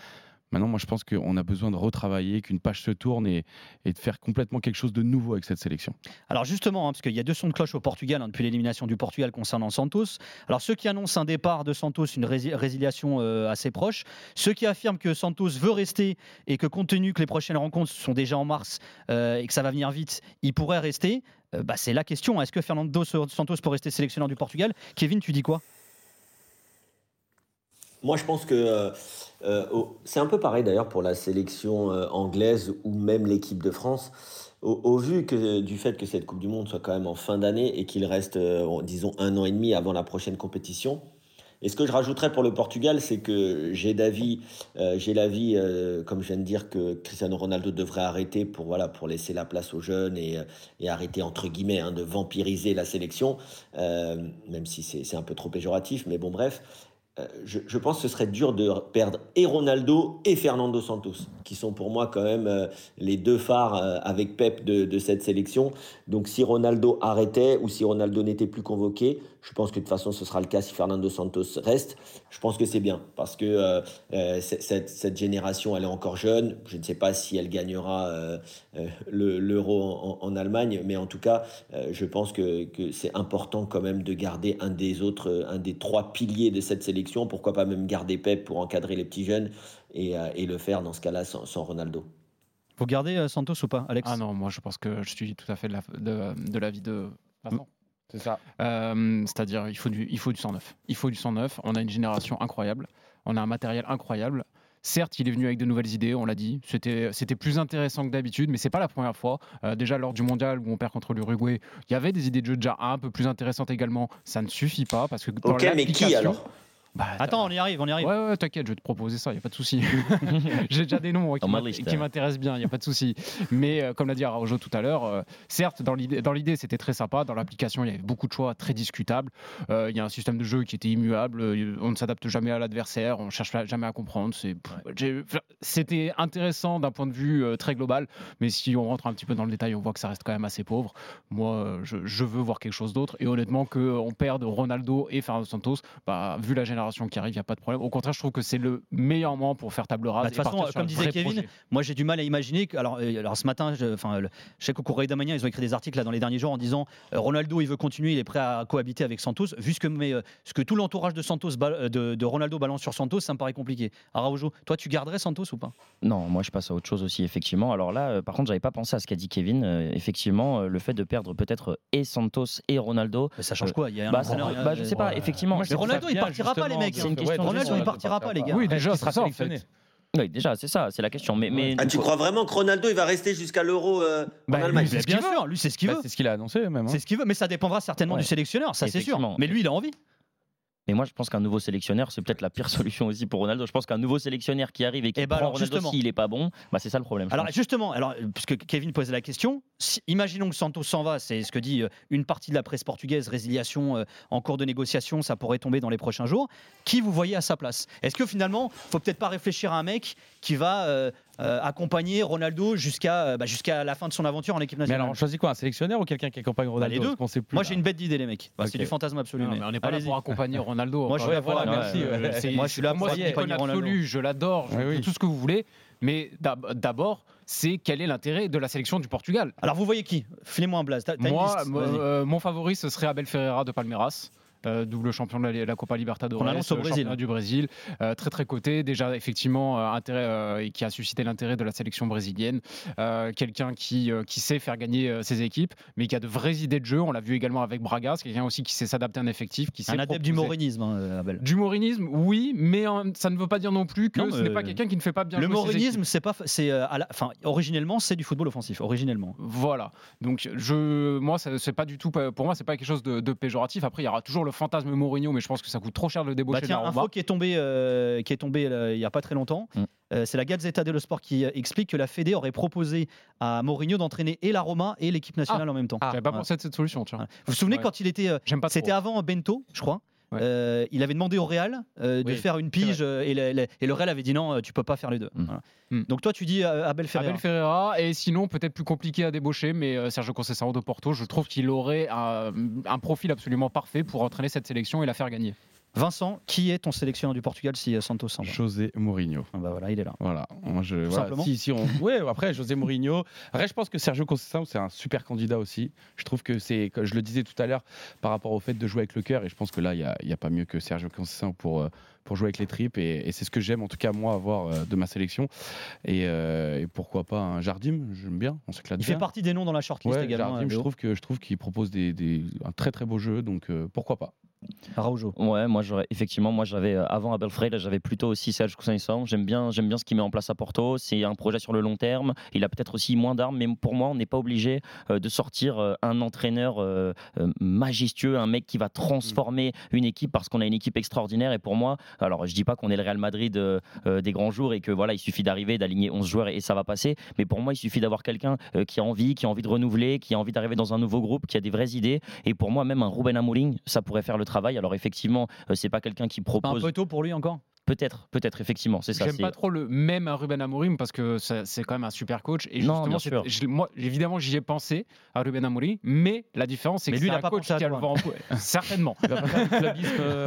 Maintenant, moi, je pense qu'on a besoin de retravailler, qu'une page se tourne et, de faire complètement quelque chose de nouveau avec cette sélection. Alors justement, hein, parce qu'il y a deux sons de cloche au Portugal hein, depuis l'élimination du Portugal concernant Santos. Alors ceux qui annoncent un départ de Santos, une rési- résiliation euh, assez proche, ceux qui affirment que Santos veut rester et que compte tenu que les prochaines rencontres sont déjà en mars euh, et que ça va venir vite, il pourrait rester. Euh, bah, c'est la question. Est-ce que Fernando Santos peut rester sélectionneur du Portugal? Kevin, tu dis quoi? Moi, je pense que euh, euh, c'est un peu pareil d'ailleurs pour la sélection euh, anglaise ou même l'équipe de France. Au, vu que, du fait que cette Coupe du Monde soit quand même en fin d'année et qu'il reste, disons, un an et demi avant la prochaine compétition. Et ce que je rajouterais pour le Portugal, c'est que j'ai d'avis, euh, j'ai l'avis, comme je viens de dire, que Cristiano Ronaldo devrait arrêter pour voilà pour laisser la place aux jeunes et, et arrêter entre guillemets hein, de vampiriser la sélection, même si c'est un peu trop péjoratif, mais bon bref. Euh, je, pense que ce serait dur de perdre et Ronaldo et Fernando Santos, qui sont pour moi quand même euh, les deux phares euh, avec Pep de, cette sélection. Donc si Ronaldo arrêtait ou si Ronaldo n'était plus convoqué, je pense que de toute façon ce sera le cas si Fernando Santos reste. Je pense que c'est bien parce que cette, génération elle est encore jeune. Je ne sais pas si elle gagnera le- l'euro en, Allemagne, mais en tout cas je pense que, que c'est important quand même de garder un des autres, un des trois piliers de cette sélection. Pourquoi pas même garder Pep pour encadrer les petits jeunes et, euh, et le faire dans ce cas-là sans, sans Ronaldo. Vous gardez euh, Santos ou pas, Alex? Ah non, moi je pense que je suis tout à fait de la- de, de l'avis de. C'est ça. Euh, C'est-à-dire, il faut, du, il faut du sang neuf. Il faut du sang neuf. On a une génération incroyable. On a un matériel incroyable. Certes, il est venu avec de nouvelles idées, on l'a dit. C'était c'était plus intéressant que d'habitude, mais c'est pas la première fois. Euh, déjà lors du mondial où on perd contre l'Uruguay, il y avait des idées de jeu déjà un peu plus intéressantes également. Ça ne suffit pas parce que dans Ok, mais qui alors? Bah, Attends, on y arrive, on y arrive. Ouais, ouais, t'inquiète, je vais te proposer ça, il n'y a pas de souci. [laughs] [laughs] J'ai déjà des noms qui m'intéressent bien, il n'y a pas de souci. Mais euh, comme l'a dit Araujo tout à l'heure, euh, certes, dans l'idée, dans l'idée, c'était très sympa. Dans l'application, il y avait beaucoup de choix très discutables. Euh, Il y a un système de jeu qui était immuable. euh, On ne s'adapte jamais à l'adversaire. On ne cherche jamais à comprendre. C'était intéressant d'un point de vue euh, très global. Mais si on rentre un petit peu dans le détail, on voit que ça reste quand même assez pauvre. Moi, je, je veux voir quelque chose d'autre. Et honnêtement, qu'on perde Ronaldo et Fernando Santos, bah, vu la génération génération qui arrive, il n'y a pas de problème. Au contraire, je trouve que c'est le meilleur moment pour faire table rase. Bah, de toute façon, comme disait Kevin, projet. moi j'ai du mal à imaginer. Que, alors, euh, alors ce matin, je, enfin, le- je sais qu'au Correio da Manhã, ils ont écrit des articles là, dans les derniers jours en disant euh, Ronaldo, il veut continuer, il est prêt à cohabiter avec Santos. Vu ce que, mais, euh, ce que tout l'entourage de Santos, euh, de, de Ronaldo balance sur Santos, ça me paraît compliqué. Araujo, toi, tu garderais Santos ou pas? Non, moi je passe à autre chose aussi, effectivement. Alors là, euh, par contre, j'avais pas pensé à ce qu'a dit Kevin. Euh, effectivement, euh, le fait de perdre peut-être et Santos et Ronaldo. Ça change quoi? Il y a un bah, bah, je sais pas, Ouais. effectivement. Moi, mais Ronaldo, il partira pas, les mecs. C'est une question Ronaldo, il partira pas, les gars. Oui, déjà, Est-ce qu'il c'est sera ça, en sélectionné fait. Oui, déjà, c'est ça, c'est la question. Mais, mais Ah, tu crois vraiment que Ronaldo il va rester jusqu'à l'Euro euh, en Bah, Allemagne lui, bien sûr, lui, c'est ce qu'il Bah, veut. C'est ce qu'il a annoncé même. hein. C'est ce qu'il veut, mais ça dépendra certainement Ouais. du sélectionneur, ça c'est sûr. Mais lui, il a envie. Mais moi, je pense qu'un nouveau sélectionneur, c'est peut-être la pire [laughs] solution aussi pour Ronaldo. Je pense qu'un nouveau sélectionneur qui arrive et qui Eh ben prend alors, Ronaldo s'il est pas bon, bah, c'est ça le problème. Alors pense. justement, alors, puisque Kevin posait la question, si- imaginons que Santos s'en va, c'est ce que dit euh, une partie de la presse portugaise, résiliation euh, en cours de négociation, ça pourrait tomber dans les prochains jours. Qui vous voyez à sa place? Est-ce que finalement, faut peut-être pas réfléchir à un mec qui va euh, accompagner Ronaldo jusqu'à euh, bah, jusqu'à la fin de son aventure en équipe Mais nationale alors, on choisit quoi Un sélectionneur ou quelqu'un qui accompagne Ronaldo les deux. Parce qu'on sait plus, Moi j'ai une bête d'idée les mecs. Bah, C'est du fantasme absolu. Non, mais on n'est pas là pour accompagner Ronaldo. [laughs] Moi, je suis là pour- merci, Euh, ouais. c'est- Moi, je suis là pour moi, pour c'est accompagner Ronaldo. je l'adore, tout ce que vous voulez. Mais d'ab- d'abord, c'est quel est l'intérêt de la sélection du Portugal? Alors vous voyez qui? Filez-moi un blaze. Moi, euh, mon favori, ce serait Abel Ferreira de Palmeiras. Euh, double champion de la, la Copa Libertadores, au euh, Brésil. du Brésil, euh, très très coté, déjà effectivement intérêt et qui a suscité l'intérêt de la sélection brésilienne, quelqu'un qui qui sait faire gagner ses équipes, mais qui a de vraies idées de jeu. On l'a vu également avec Braga, c'est quelqu'un aussi qui sait s'adapter à un effectif, qui sait Un adepte du proposer- morinisme, hein, Abel. Du morinisme, oui, mais ça ne veut pas dire non plus que Non, ce n'est pas quelqu'un qui ne fait pas bien Le morinisme, c'est pas, c'est, enfin, originellement, c'est du football offensif. Originellement. Voilà. Donc je, moi, c'est pas du tout, pour moi, c'est pas quelque chose de, de péjoratif. Après, il y aura toujours le fantasme Mourinho, mais je pense que ça coûte trop cher de le débaucher Bah tiens, de info qui est tombée, euh, qui est tombée il y a pas très longtemps. Mm. Euh, c'est la Gazzetta dello Sport qui euh, explique que la Fédé aurait proposé à Mourinho d'entraîner et la Roma et l'équipe nationale en même temps. J'avais pas pensé à cette solution, tiens. Vous vous souvenez Ouais. quand il était, euh, J'aime pas c'était avant Bento, je crois. Ouais. Euh, il avait demandé au Real euh, de Oui, faire une pige euh, et, le, le- et le Real avait dit non, tu peux pas faire les deux. Mm. Voilà. Mm. Donc toi, tu dis Abel Ferreira. Abel Ferreira et sinon peut-être plus compliqué à débaucher, mais Sergio Conceição de Porto, je trouve qu'il aurait un, un profil absolument parfait pour entraîner cette sélection et la faire gagner. Vincent, qui est ton sélectionneur du Portugal si euh, Santos s'en va José Mourinho. Ah bah voilà, il est là. Voilà, moi je. Tout voilà, simplement si, si on... [laughs] Ouais, après José Mourinho. Après, je pense que Sergio Conceição c'est un super candidat aussi. Je trouve que c'est, je le disais tout à l'heure, par rapport au fait de jouer avec le cœur. Et je pense que là, il n'y a, a pas mieux que Sergio Conceição pour, euh, pour jouer avec les tripes. Et, et c'est ce que j'aime, en tout cas moi, avoir euh, de ma sélection. Et, euh, et pourquoi pas un Jardim J'aime bien. On s'éclate Il fait partie des noms dans la shortlist Ouais, également. Jardim, euh, je trouve que je trouve qu'il propose des, des- un très très beau jeu. Donc euh, pourquoi pas. Araujo. Ouais, moi j'aurais effectivement, moi j'avais avant Abel Freire, j'avais plutôt aussi Serge Conceição. J'aime bien, j'aime bien ce qu'il met en place à Porto. C'est un projet sur le long terme. Il a peut-être aussi moins d'armes, mais pour moi, on n'est pas obligé euh, de sortir euh, un entraîneur euh, euh, majestueux, un mec qui va transformer une équipe parce qu'on a une équipe extraordinaire. Et pour moi, alors je dis pas qu'on est le Real Madrid euh, euh, des grands jours et que voilà, il suffit d'arriver, d'aligner 11 joueurs et, et ça va passer. Mais pour moi, il suffit d'avoir quelqu'un euh, qui a envie, qui a envie de renouveler, qui a envie d'arriver dans un nouveau groupe, qui a des vraies idées. Et pour moi, même un Ruben Amorim, ça pourrait faire le travail. Alors effectivement, c'est pas quelqu'un qui Pas un propose. peu tôt pour lui encore? Peut-être, peut-être, effectivement, c'est ça. J'aime pas trop le même à Ruben Amorim parce que c'est quand même un super coach. Et Non, justement, bien sûr. moi, évidemment, j'y ai pensé à Ruben Amorim, mais la différence, c'est que c'est a un pas coach qui a le vent en poupe. [laughs] Certainement.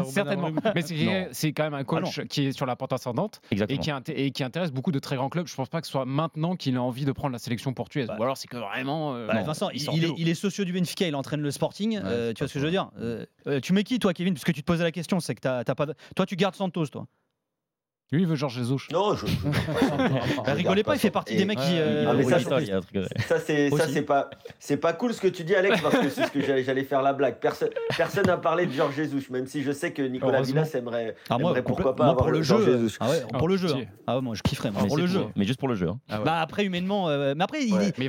Certainement. Mais c'est quand même un coach qui est sur la pente ascendante et qui, inté- et qui intéresse beaucoup de très grands clubs. Je pense pas que ce soit maintenant qu'il a envie de prendre la sélection portugaise. Ou alors c'est que vraiment. euh, Bah, non, Vincent, il est, il est socio du Benfica, il entraîne le Sporting. euh, tu vois ce que je veux dire? Euh, euh, Tu mets qui, toi, Kevin? Parce que tu te posais la question, c'est que t'as pas. Toi, tu gardes Santos, toi. Lui, il veut Georges Jesus. Non, je. je- [laughs] Bah, rigolez pas, il fait partie des mecs qui. euh, Ah, mais ça, c'est- ouais. Pas c'est pas cool ce que tu dis Alex parce que c'est ce que j'allais j'allais faire la blague. Personne personne n'a parlé de Georges Jesus même si je sais que Nicolas. Villas aimerait, Ah, moi, aimerait pourquoi pas moi, avoir pour le le jeu. Ah ouais, pour Ah, le jeu. hein. Ah ouais, moi, je kifferais. moi, Mais pour c'est le jeu. mais juste pour le jeu. hein. Bah après humainement, euh, mais après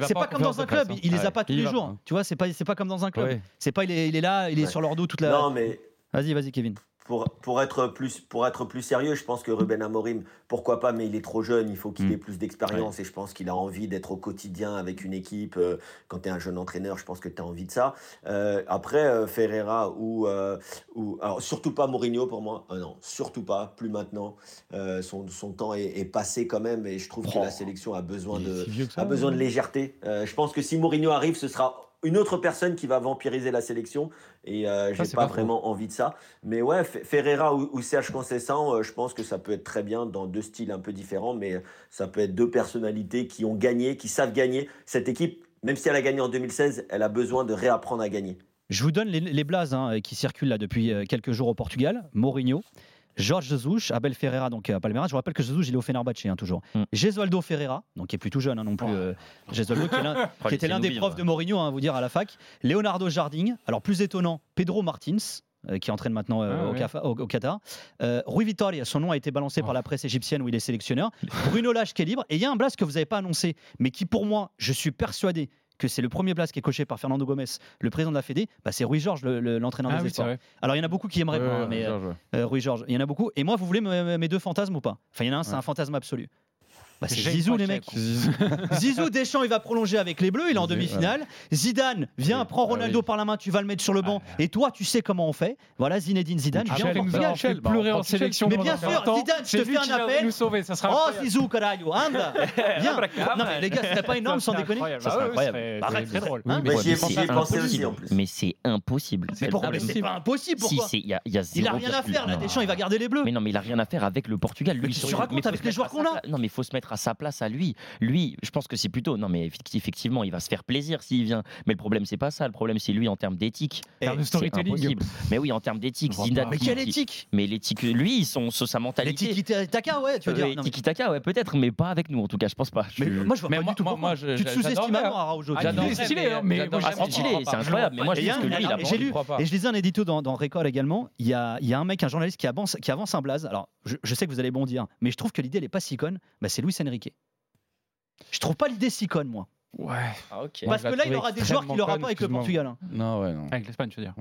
c'est pas comme dans un club, hein. il les a pas tous les jours. Tu vois, c'est pas c'est pas comme dans un club. C'est pas il est, il est là, il est sur leur dos toute la. Non mais Vas-y, vas-y, Kevin. Pour, pour, être plus, pour être plus sérieux, je pense que Ruben Amorim, pourquoi pas, mais il est trop jeune, il faut qu'il Mm. ait plus d'expérience et je pense qu'il a envie d'être au quotidien avec une équipe. Euh, Quand tu es un jeune entraîneur, je pense que tu as envie de ça. Euh, après, euh, Ferreira ou, euh, ou. Alors, surtout pas Mourinho pour moi. Ah non, surtout pas, plus maintenant. Son, son temps est, est passé quand même et je trouve que Oh. la sélection a besoin Il de, ça, a besoin de hein. légèreté. Je pense que si Mourinho arrive, ce sera une autre personne qui va vampiriser la sélection et euh, j'ai pas, vraiment envie de ça. Mais ouais, Fe- Ferreira ou, ou Serge Conceição, euh, je pense que ça peut être très bien dans deux styles un peu différents, mais ça peut être deux personnalités qui ont gagné, qui savent gagner. Cette équipe, même si elle a gagné en 2016, elle a besoin de réapprendre à gagner. Je vous donne les, les blazes hein, qui circulent là depuis euh, quelques jours au Portugal. Mourinho, Jorge Jesus, Abel Ferreira, donc à Palmeiras. Je vous rappelle que Jesus, il est au Fenerbahçe hein, toujours. Gesualdo Ferreira, donc qui est plutôt jeune hein, non plus. euh, Gesualdo, qui, Oh, [laughs] qui était l'un des profs vivre. de Mourinho, hein, à vous dire à la fac. Leonardo Jardim. Alors plus étonnant, Pedro Martins. euh, qui entraîne maintenant euh, Ah, au, Qatar. Euh, Rui Vitória, son nom a été balancé par la presse égyptienne où il est sélectionneur. [laughs] Bruno Lage qui est libre. Et il y a un blast que vous n'avez pas annoncé, mais qui pour moi, je suis persuadé que c'est le premier blast qui est coché par Fernando Gomes, le président de la Fédé, bah, c'est Rui Georges, le- le- l'entraîneur Ah des oui, espoirs. Alors il y en a beaucoup qui aimeraient Ouais, pas, hein, ouais, mais ouais. euh, Rui Georges, il y en a beaucoup. Et moi, vous voulez me- mes deux fantasmes ou pas? Enfin, il y en a un, c'est un fantasme absolu. Bah, c'est Zizou, les mecs. [laughs] Zizou Deschamps, il va prolonger avec les Bleus, il est en demi-finale. Zidane, viens, Oui. prends Ah Ronaldo oui. par la main, tu vas le mettre sur le banc. Et toi, tu sais comment on fait. Voilà, Zinedine Zidane, viens il nous Portugal. Bah, pleurer on en sélection. Mais bien sûr, 20 ans. Zidane, je te fais un appel. nous sauver, ça sera Oh. Zizou, caralho, anda [laughs] Viens Non, mais les gars, ce serait pas énorme sans déconner incroyable. Ça Ah serait incroyable. Arrête, c'est drôle. Mais j'y ai- c'est ai pensé aussi, impossible. en plus. Mais c'est impossible. Mais pourquoi Mais c'est impossible. pas impossible, pourquoi il a, rien à faire, là. Deschamps, il va garder les Bleus. Mais non, mais il a rien à faire avec le Portugal. Tu racontes avec les joueurs qu'on a. Non, mais il faut se mettre à sa place à lui. Lui, je pense que c'est plutôt. Non, mais effecti- effectivement, il va se faire plaisir s'il vient. Mais le problème, c'est pas ça. Le problème, c'est lui en termes d'éthique. Eh, C'est impossible. Mais oui, en termes d'éthique, Zidane. Mais qui- quelle éthique Mais l'éthique, lui, son, son- sa mentalité. L'éthique Taka, ouais, tu veux dire. Euh, Non, mais- Tiki Taka, ouais, peut-être, mais pas avec nous, en tout cas, je pense pas. Moi, je vois Mais pas moi- du tout moi- pourquoi. moi, je- Tu te sous-estimes à hein. J'adore. il est stylé, hein, mais Ah, je c'est stylé, c'est incroyable. Mais moi, je dis que un- lui, il a et j'ai lu, crois pas. et je lisais un édito dans, Record également. Il y a, il y a un mec, un journaliste qui avance, qui avance un blaze. Alors, je, sais que vous allez bondir, mais je trouve que l'idée, elle est pas si conne. Bah, c'est Luis Enrique. Je trouve pas l'idée si conne, moi. Ouais. Ah. Parce je que là, il aura des joueurs qu'il n'aura pas avec le. Portugal. hein. Non, ouais, non. Avec l'Espagne, tu veux dire.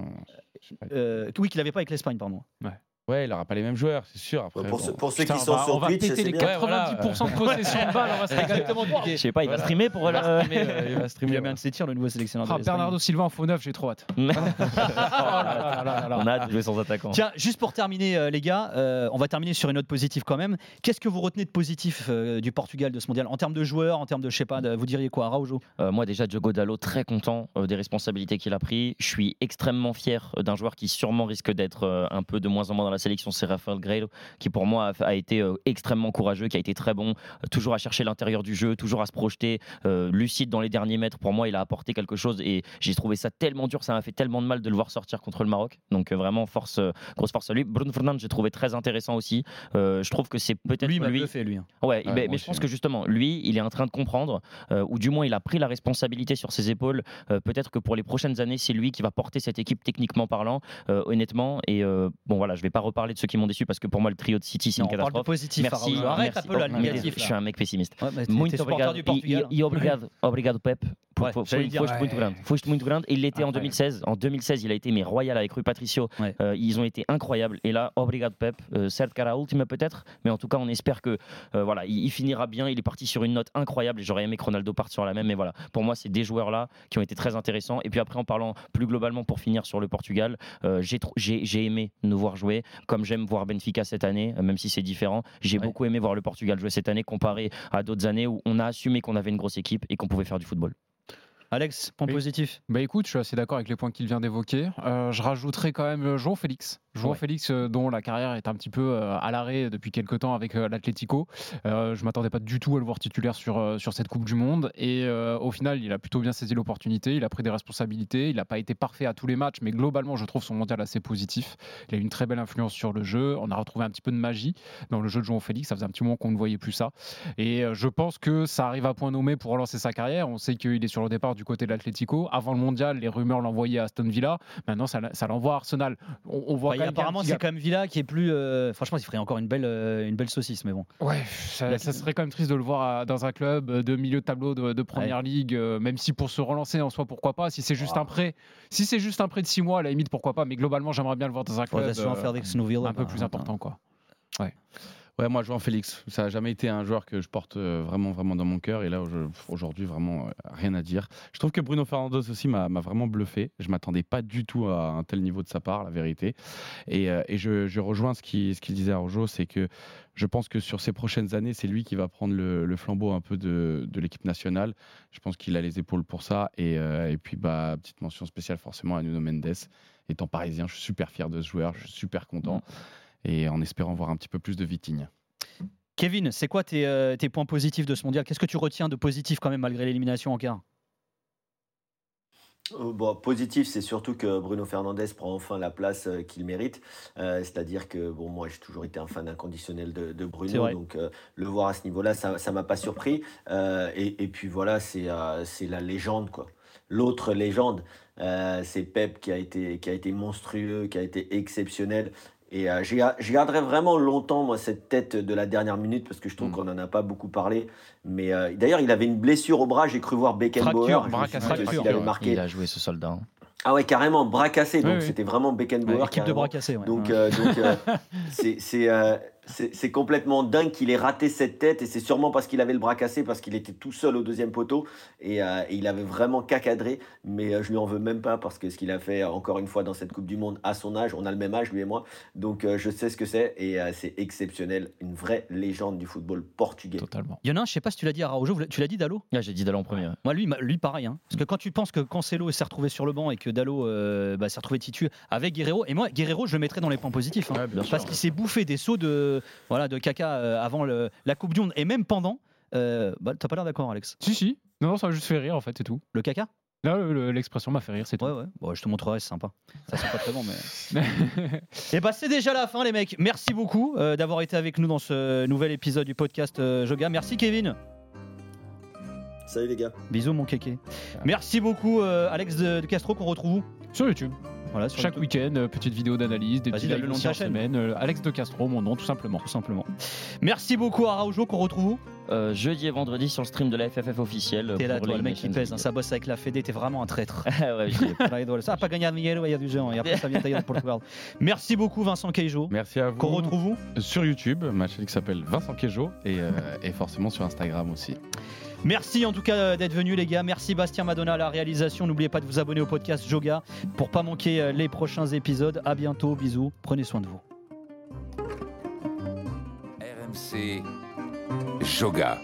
Je. Euh, oui, qu'il n'avait pas avec l'Espagne, pardon. Ouais, il aura pas les mêmes joueurs, c'est sûr. Après, Pour, bon. ceux, pour ceux Putain, qui on sont va- sur on va Twitch, péter les bien. 90% de possession de balle, on va se régaler. Je sais pas, il va streamer pour Il va streamer, euh, il va streamer, Il a ouais. bien de s'étire, le nouveau sélectionneur Ah, de. Bernardo Silva en faux neuf, j'ai trop hâte. [laughs] Oh là là là là. On a hâte de jouer sans attaquant. Tiens, juste pour terminer, euh, les gars, euh, on va terminer sur une note positive quand même. Qu'est-ce que vous retenez de positif euh, du Portugal de ce mondial En termes de joueurs, en termes de, je sais pas, de- vous diriez quoi, Araujo? Euh, moi déjà Diogo Dallo très content euh, des responsabilités qu'il a pris. Je suis extrêmement fier euh, d'un joueur qui sûrement risque d'être euh, un peu de moins en moins dans la sélection, c'est Rafael Greilo, qui pour moi a, a été euh, extrêmement courageux, qui a été très bon, euh, toujours à chercher l'intérieur du jeu, toujours à se projeter, euh, lucide dans les derniers mètres. Pour moi, il a apporté quelque chose et j'ai trouvé ça tellement dur, ça m'a fait tellement de mal de le voir sortir contre le Maroc. Donc vraiment force, grosse force à lui. Bruno Fernandes, j'ai trouvé très intéressant aussi. Je trouve que c'est peut-être Lui, lui. bluffé, lui. hein. Ouais, Ouais, mais, je pense que justement, lui, il est en train de comprendre, ou du moins il a pris la responsabilité sur ses épaules. Peut-être que pour les prochaines années, c'est lui qui va porter cette équipe techniquement parlant, honnêtement. Et bon, voilà, je vais pas reparler de ceux qui m'ont déçu parce que pour moi, le trio de City, c'est une on parle de catastrophe. positif, Merci. Arrête merci. un peu la Oh, négatif. Je suis un mec pessimiste. Ouais, Muito obrigado. du Portugal. e, e obrigado, obrigado Pep. Ouais, dire, muito grande. Muito grande. Il l'était en Incroyable. 2016. En 2016, il a été mais royal avec Rui Patricio. Euh, ils ont été incroyables. Et là, obrigado Pep. Euh, certes, cara ultima peut-être, mais en tout cas, on espère que euh, voilà, il, il finira bien. Il est parti sur une note incroyable. J'aurais aimé que Ronaldo parte sur la même. Mais voilà, pour moi, c'est des joueurs là qui ont été très intéressants. Et puis après, en parlant plus globalement pour finir sur le Portugal, euh, j'ai aimé nous voir jouer, comme j'aime voir Benfica cette année, euh, même si c'est différent. J'ai Ouais. beaucoup aimé voir le Portugal jouer cette année comparé à d'autres années où on a assumé qu'on avait une grosse équipe et qu'on pouvait faire du football. Alex, point Oui. positif. Bah écoute, je suis assez d'accord avec les points qu'il vient d'évoquer. Euh, je rajouterai quand même euh, João Félix. João Ouais. Félix, euh, dont la carrière est un petit peu euh, à l'arrêt depuis quelques temps avec euh, l'Atlético. Euh, je m'attendais pas du tout à le voir titulaire sur, sur cette Coupe du Monde. Et au final, il a plutôt bien saisi l'opportunité. Il a pris des responsabilités. Il n'a pas été parfait à tous les matchs, mais globalement, je trouve son mondial assez positif. Il a eu une très belle influence sur le jeu. On a retrouvé un petit peu de magie dans le jeu de João Félix. Ça faisait un petit moment qu'on ne voyait plus ça. Et je pense que ça arrive à point nommé pour relancer sa carrière. On sait qu'il est sur le départ du côté de l'Atlético. Avant le mondial, les rumeurs l'envoyaient à Aston Villa. Maintenant, ça, l'envoie à Arsenal. On, on voit quand même apparemment, c'est quand même Villa qui est plus. euh, franchement, il ferait encore une belle, euh, une belle saucisse, mais bon. Ouais, ça, ça serait quand même triste de le voir à- dans un club de milieu de tableau de, de première ligue, euh, même si pour se relancer en soi, pourquoi pas. Si c'est juste un prêt, si c'est juste un prêt de 6 mois, à la limite, pourquoi pas. Mais globalement, j'aimerais bien le voir dans un club euh, un peu bah, plus important, quoi. Ouais. Ouais, moi, João Félix, ça n'a jamais été un joueur que je porte euh, vraiment, vraiment dans mon cœur. Et là, aujourd'hui, vraiment, euh, rien à dire. Je trouve que Bruno Fernandes aussi m'a vraiment bluffé. Je m'attendais pas du tout à un tel niveau de sa part, la vérité. Et, euh, et je, rejoins ce qu'il ce qu'il disait à Rojo, c'est que je pense que sur ces prochaines années, c'est lui qui va prendre le, flambeau un peu de, de l'équipe nationale. Je pense qu'il a les épaules pour ça. Et, et puis, bah, petite mention spéciale forcément à Nuno Mendes. Étant parisien, je suis super fier de ce joueur, je suis super content. Et en espérant voir un petit peu plus de Vitinha. Kevin, c'est quoi tes, euh, tes points positifs de ce mondial? Qu'est-ce que tu retiens de positif quand même malgré l'élimination en quart? Euh, Bon, positif, c'est surtout que Bruno Fernandes prend enfin la place euh, qu'il mérite. Euh, C'est-à-dire que, bon, moi, j'ai toujours été un fan inconditionnel de, Bruno, donc euh, le voir à ce niveau-là, ça ne m'a pas surpris. Euh, et, et puis voilà, c'est euh, c'est la légende, quoi. L'autre légende, euh, c'est Pep qui a, été, qui a été monstrueux, qui a été exceptionnel. Et euh, j'ai- je garderai vraiment longtemps, moi, cette tête de la dernière minute, parce que je trouve qu'on n'en a pas beaucoup parlé. Mais euh, d'ailleurs, il avait une blessure au bras, j'ai cru voir Beckenbauer. Fracture, bras cassé. avait marqué. Il a joué ce soldat. hein. Ah ouais, carrément, bras cassé. Donc Oui, oui. c'était vraiment Beckenbauer. Ouais, équipe de carrément. bras cassés, ouais. Donc, Ouais. euh, donc euh, [laughs] c'est- c'est complètement dingue qu'il ait raté cette tête. Et c'est sûrement parce qu'il avait le bras cassé, parce qu'il était tout seul au deuxième poteau. Et, euh, et il avait vraiment cacadré. Mais euh, je lui en veux même pas parce que ce qu'il a fait, euh, encore une fois, dans cette Coupe du Monde à son âge, on a le même âge, lui et moi. Donc euh, je sais ce que c'est. Et euh, c'est exceptionnel. Une vraie légende du football portugais. Totalement. Il y en a un, je sais pas si tu l'as dit à Araujo, tu l'as dit Dallo Ouais, j'ai dit Dallo en premier. ouais. Moi, lui, lui pareil. hein. Parce que quand tu penses que Cancelo s'est retrouvé sur le banc et que Dallo euh, bah, s'est retrouvé titu avec Guerrero, et moi, Guerrero, je le mettrais dans les points positifs. hein. parce qu'il s'est bouffé des sauts de, voilà, de caca euh, avant le- la Coupe du Monde et même pendant. Euh, bah, T'as pas l'air d'accord, Alex Si, si. Non, non, ça m'a juste fait rire en fait, c'est tout. Le caca? Là, le- le- l'expression m'a fait rire, c'est tout. Ouais, ouais. Bon, je te montrerai, c'est sympa. Ça sent pas très bon, mais. [laughs] Et bah, c'est déjà la fin, les mecs. Merci beaucoup euh, d'avoir été avec nous dans ce nouvel épisode du podcast euh, Joga. Merci, Kevin. Salut les gars. Bisous, mon kéké. Merci beaucoup, euh, Alex de, de Castro, qu'on retrouve où? Sur YouTube. Voilà, sur Chaque week-end, euh, petite vidéo d'analyse, des Vas-y, petits donne lives le nom de aussi ta en chaîne. semaine. Euh, Alex de Castro, mon nom, tout simplement. Tout simplement. Merci beaucoup à Raujo, qu'on retrouve où? Euh, jeudi et vendredi sur le stream de la FFF officielle. T'es là, pour toi, les le mec qui Nations pèse, hein, League. ça bosse avec la Fédé, t'es vraiment un traître. [laughs] ouais, j'y ai- Là, il doit- ça a pas gagné à Miguel, il y a du géant, et après ça vient tailler de Portugal. Merci beaucoup, Vincent Keijo. Merci à vous. Qu'on retrouve où? Sur YouTube, ma chaîne qui s'appelle Vincent Quejo et, euh, et forcément sur Instagram aussi. Merci en tout cas euh, d'être venu les gars. Merci Bastien Madonna à la réalisation. N'oubliez pas de vous abonner au podcast Joga pour pas manquer euh, les prochains épisodes. À bientôt, bisous, prenez soin de vous. RMC Joga.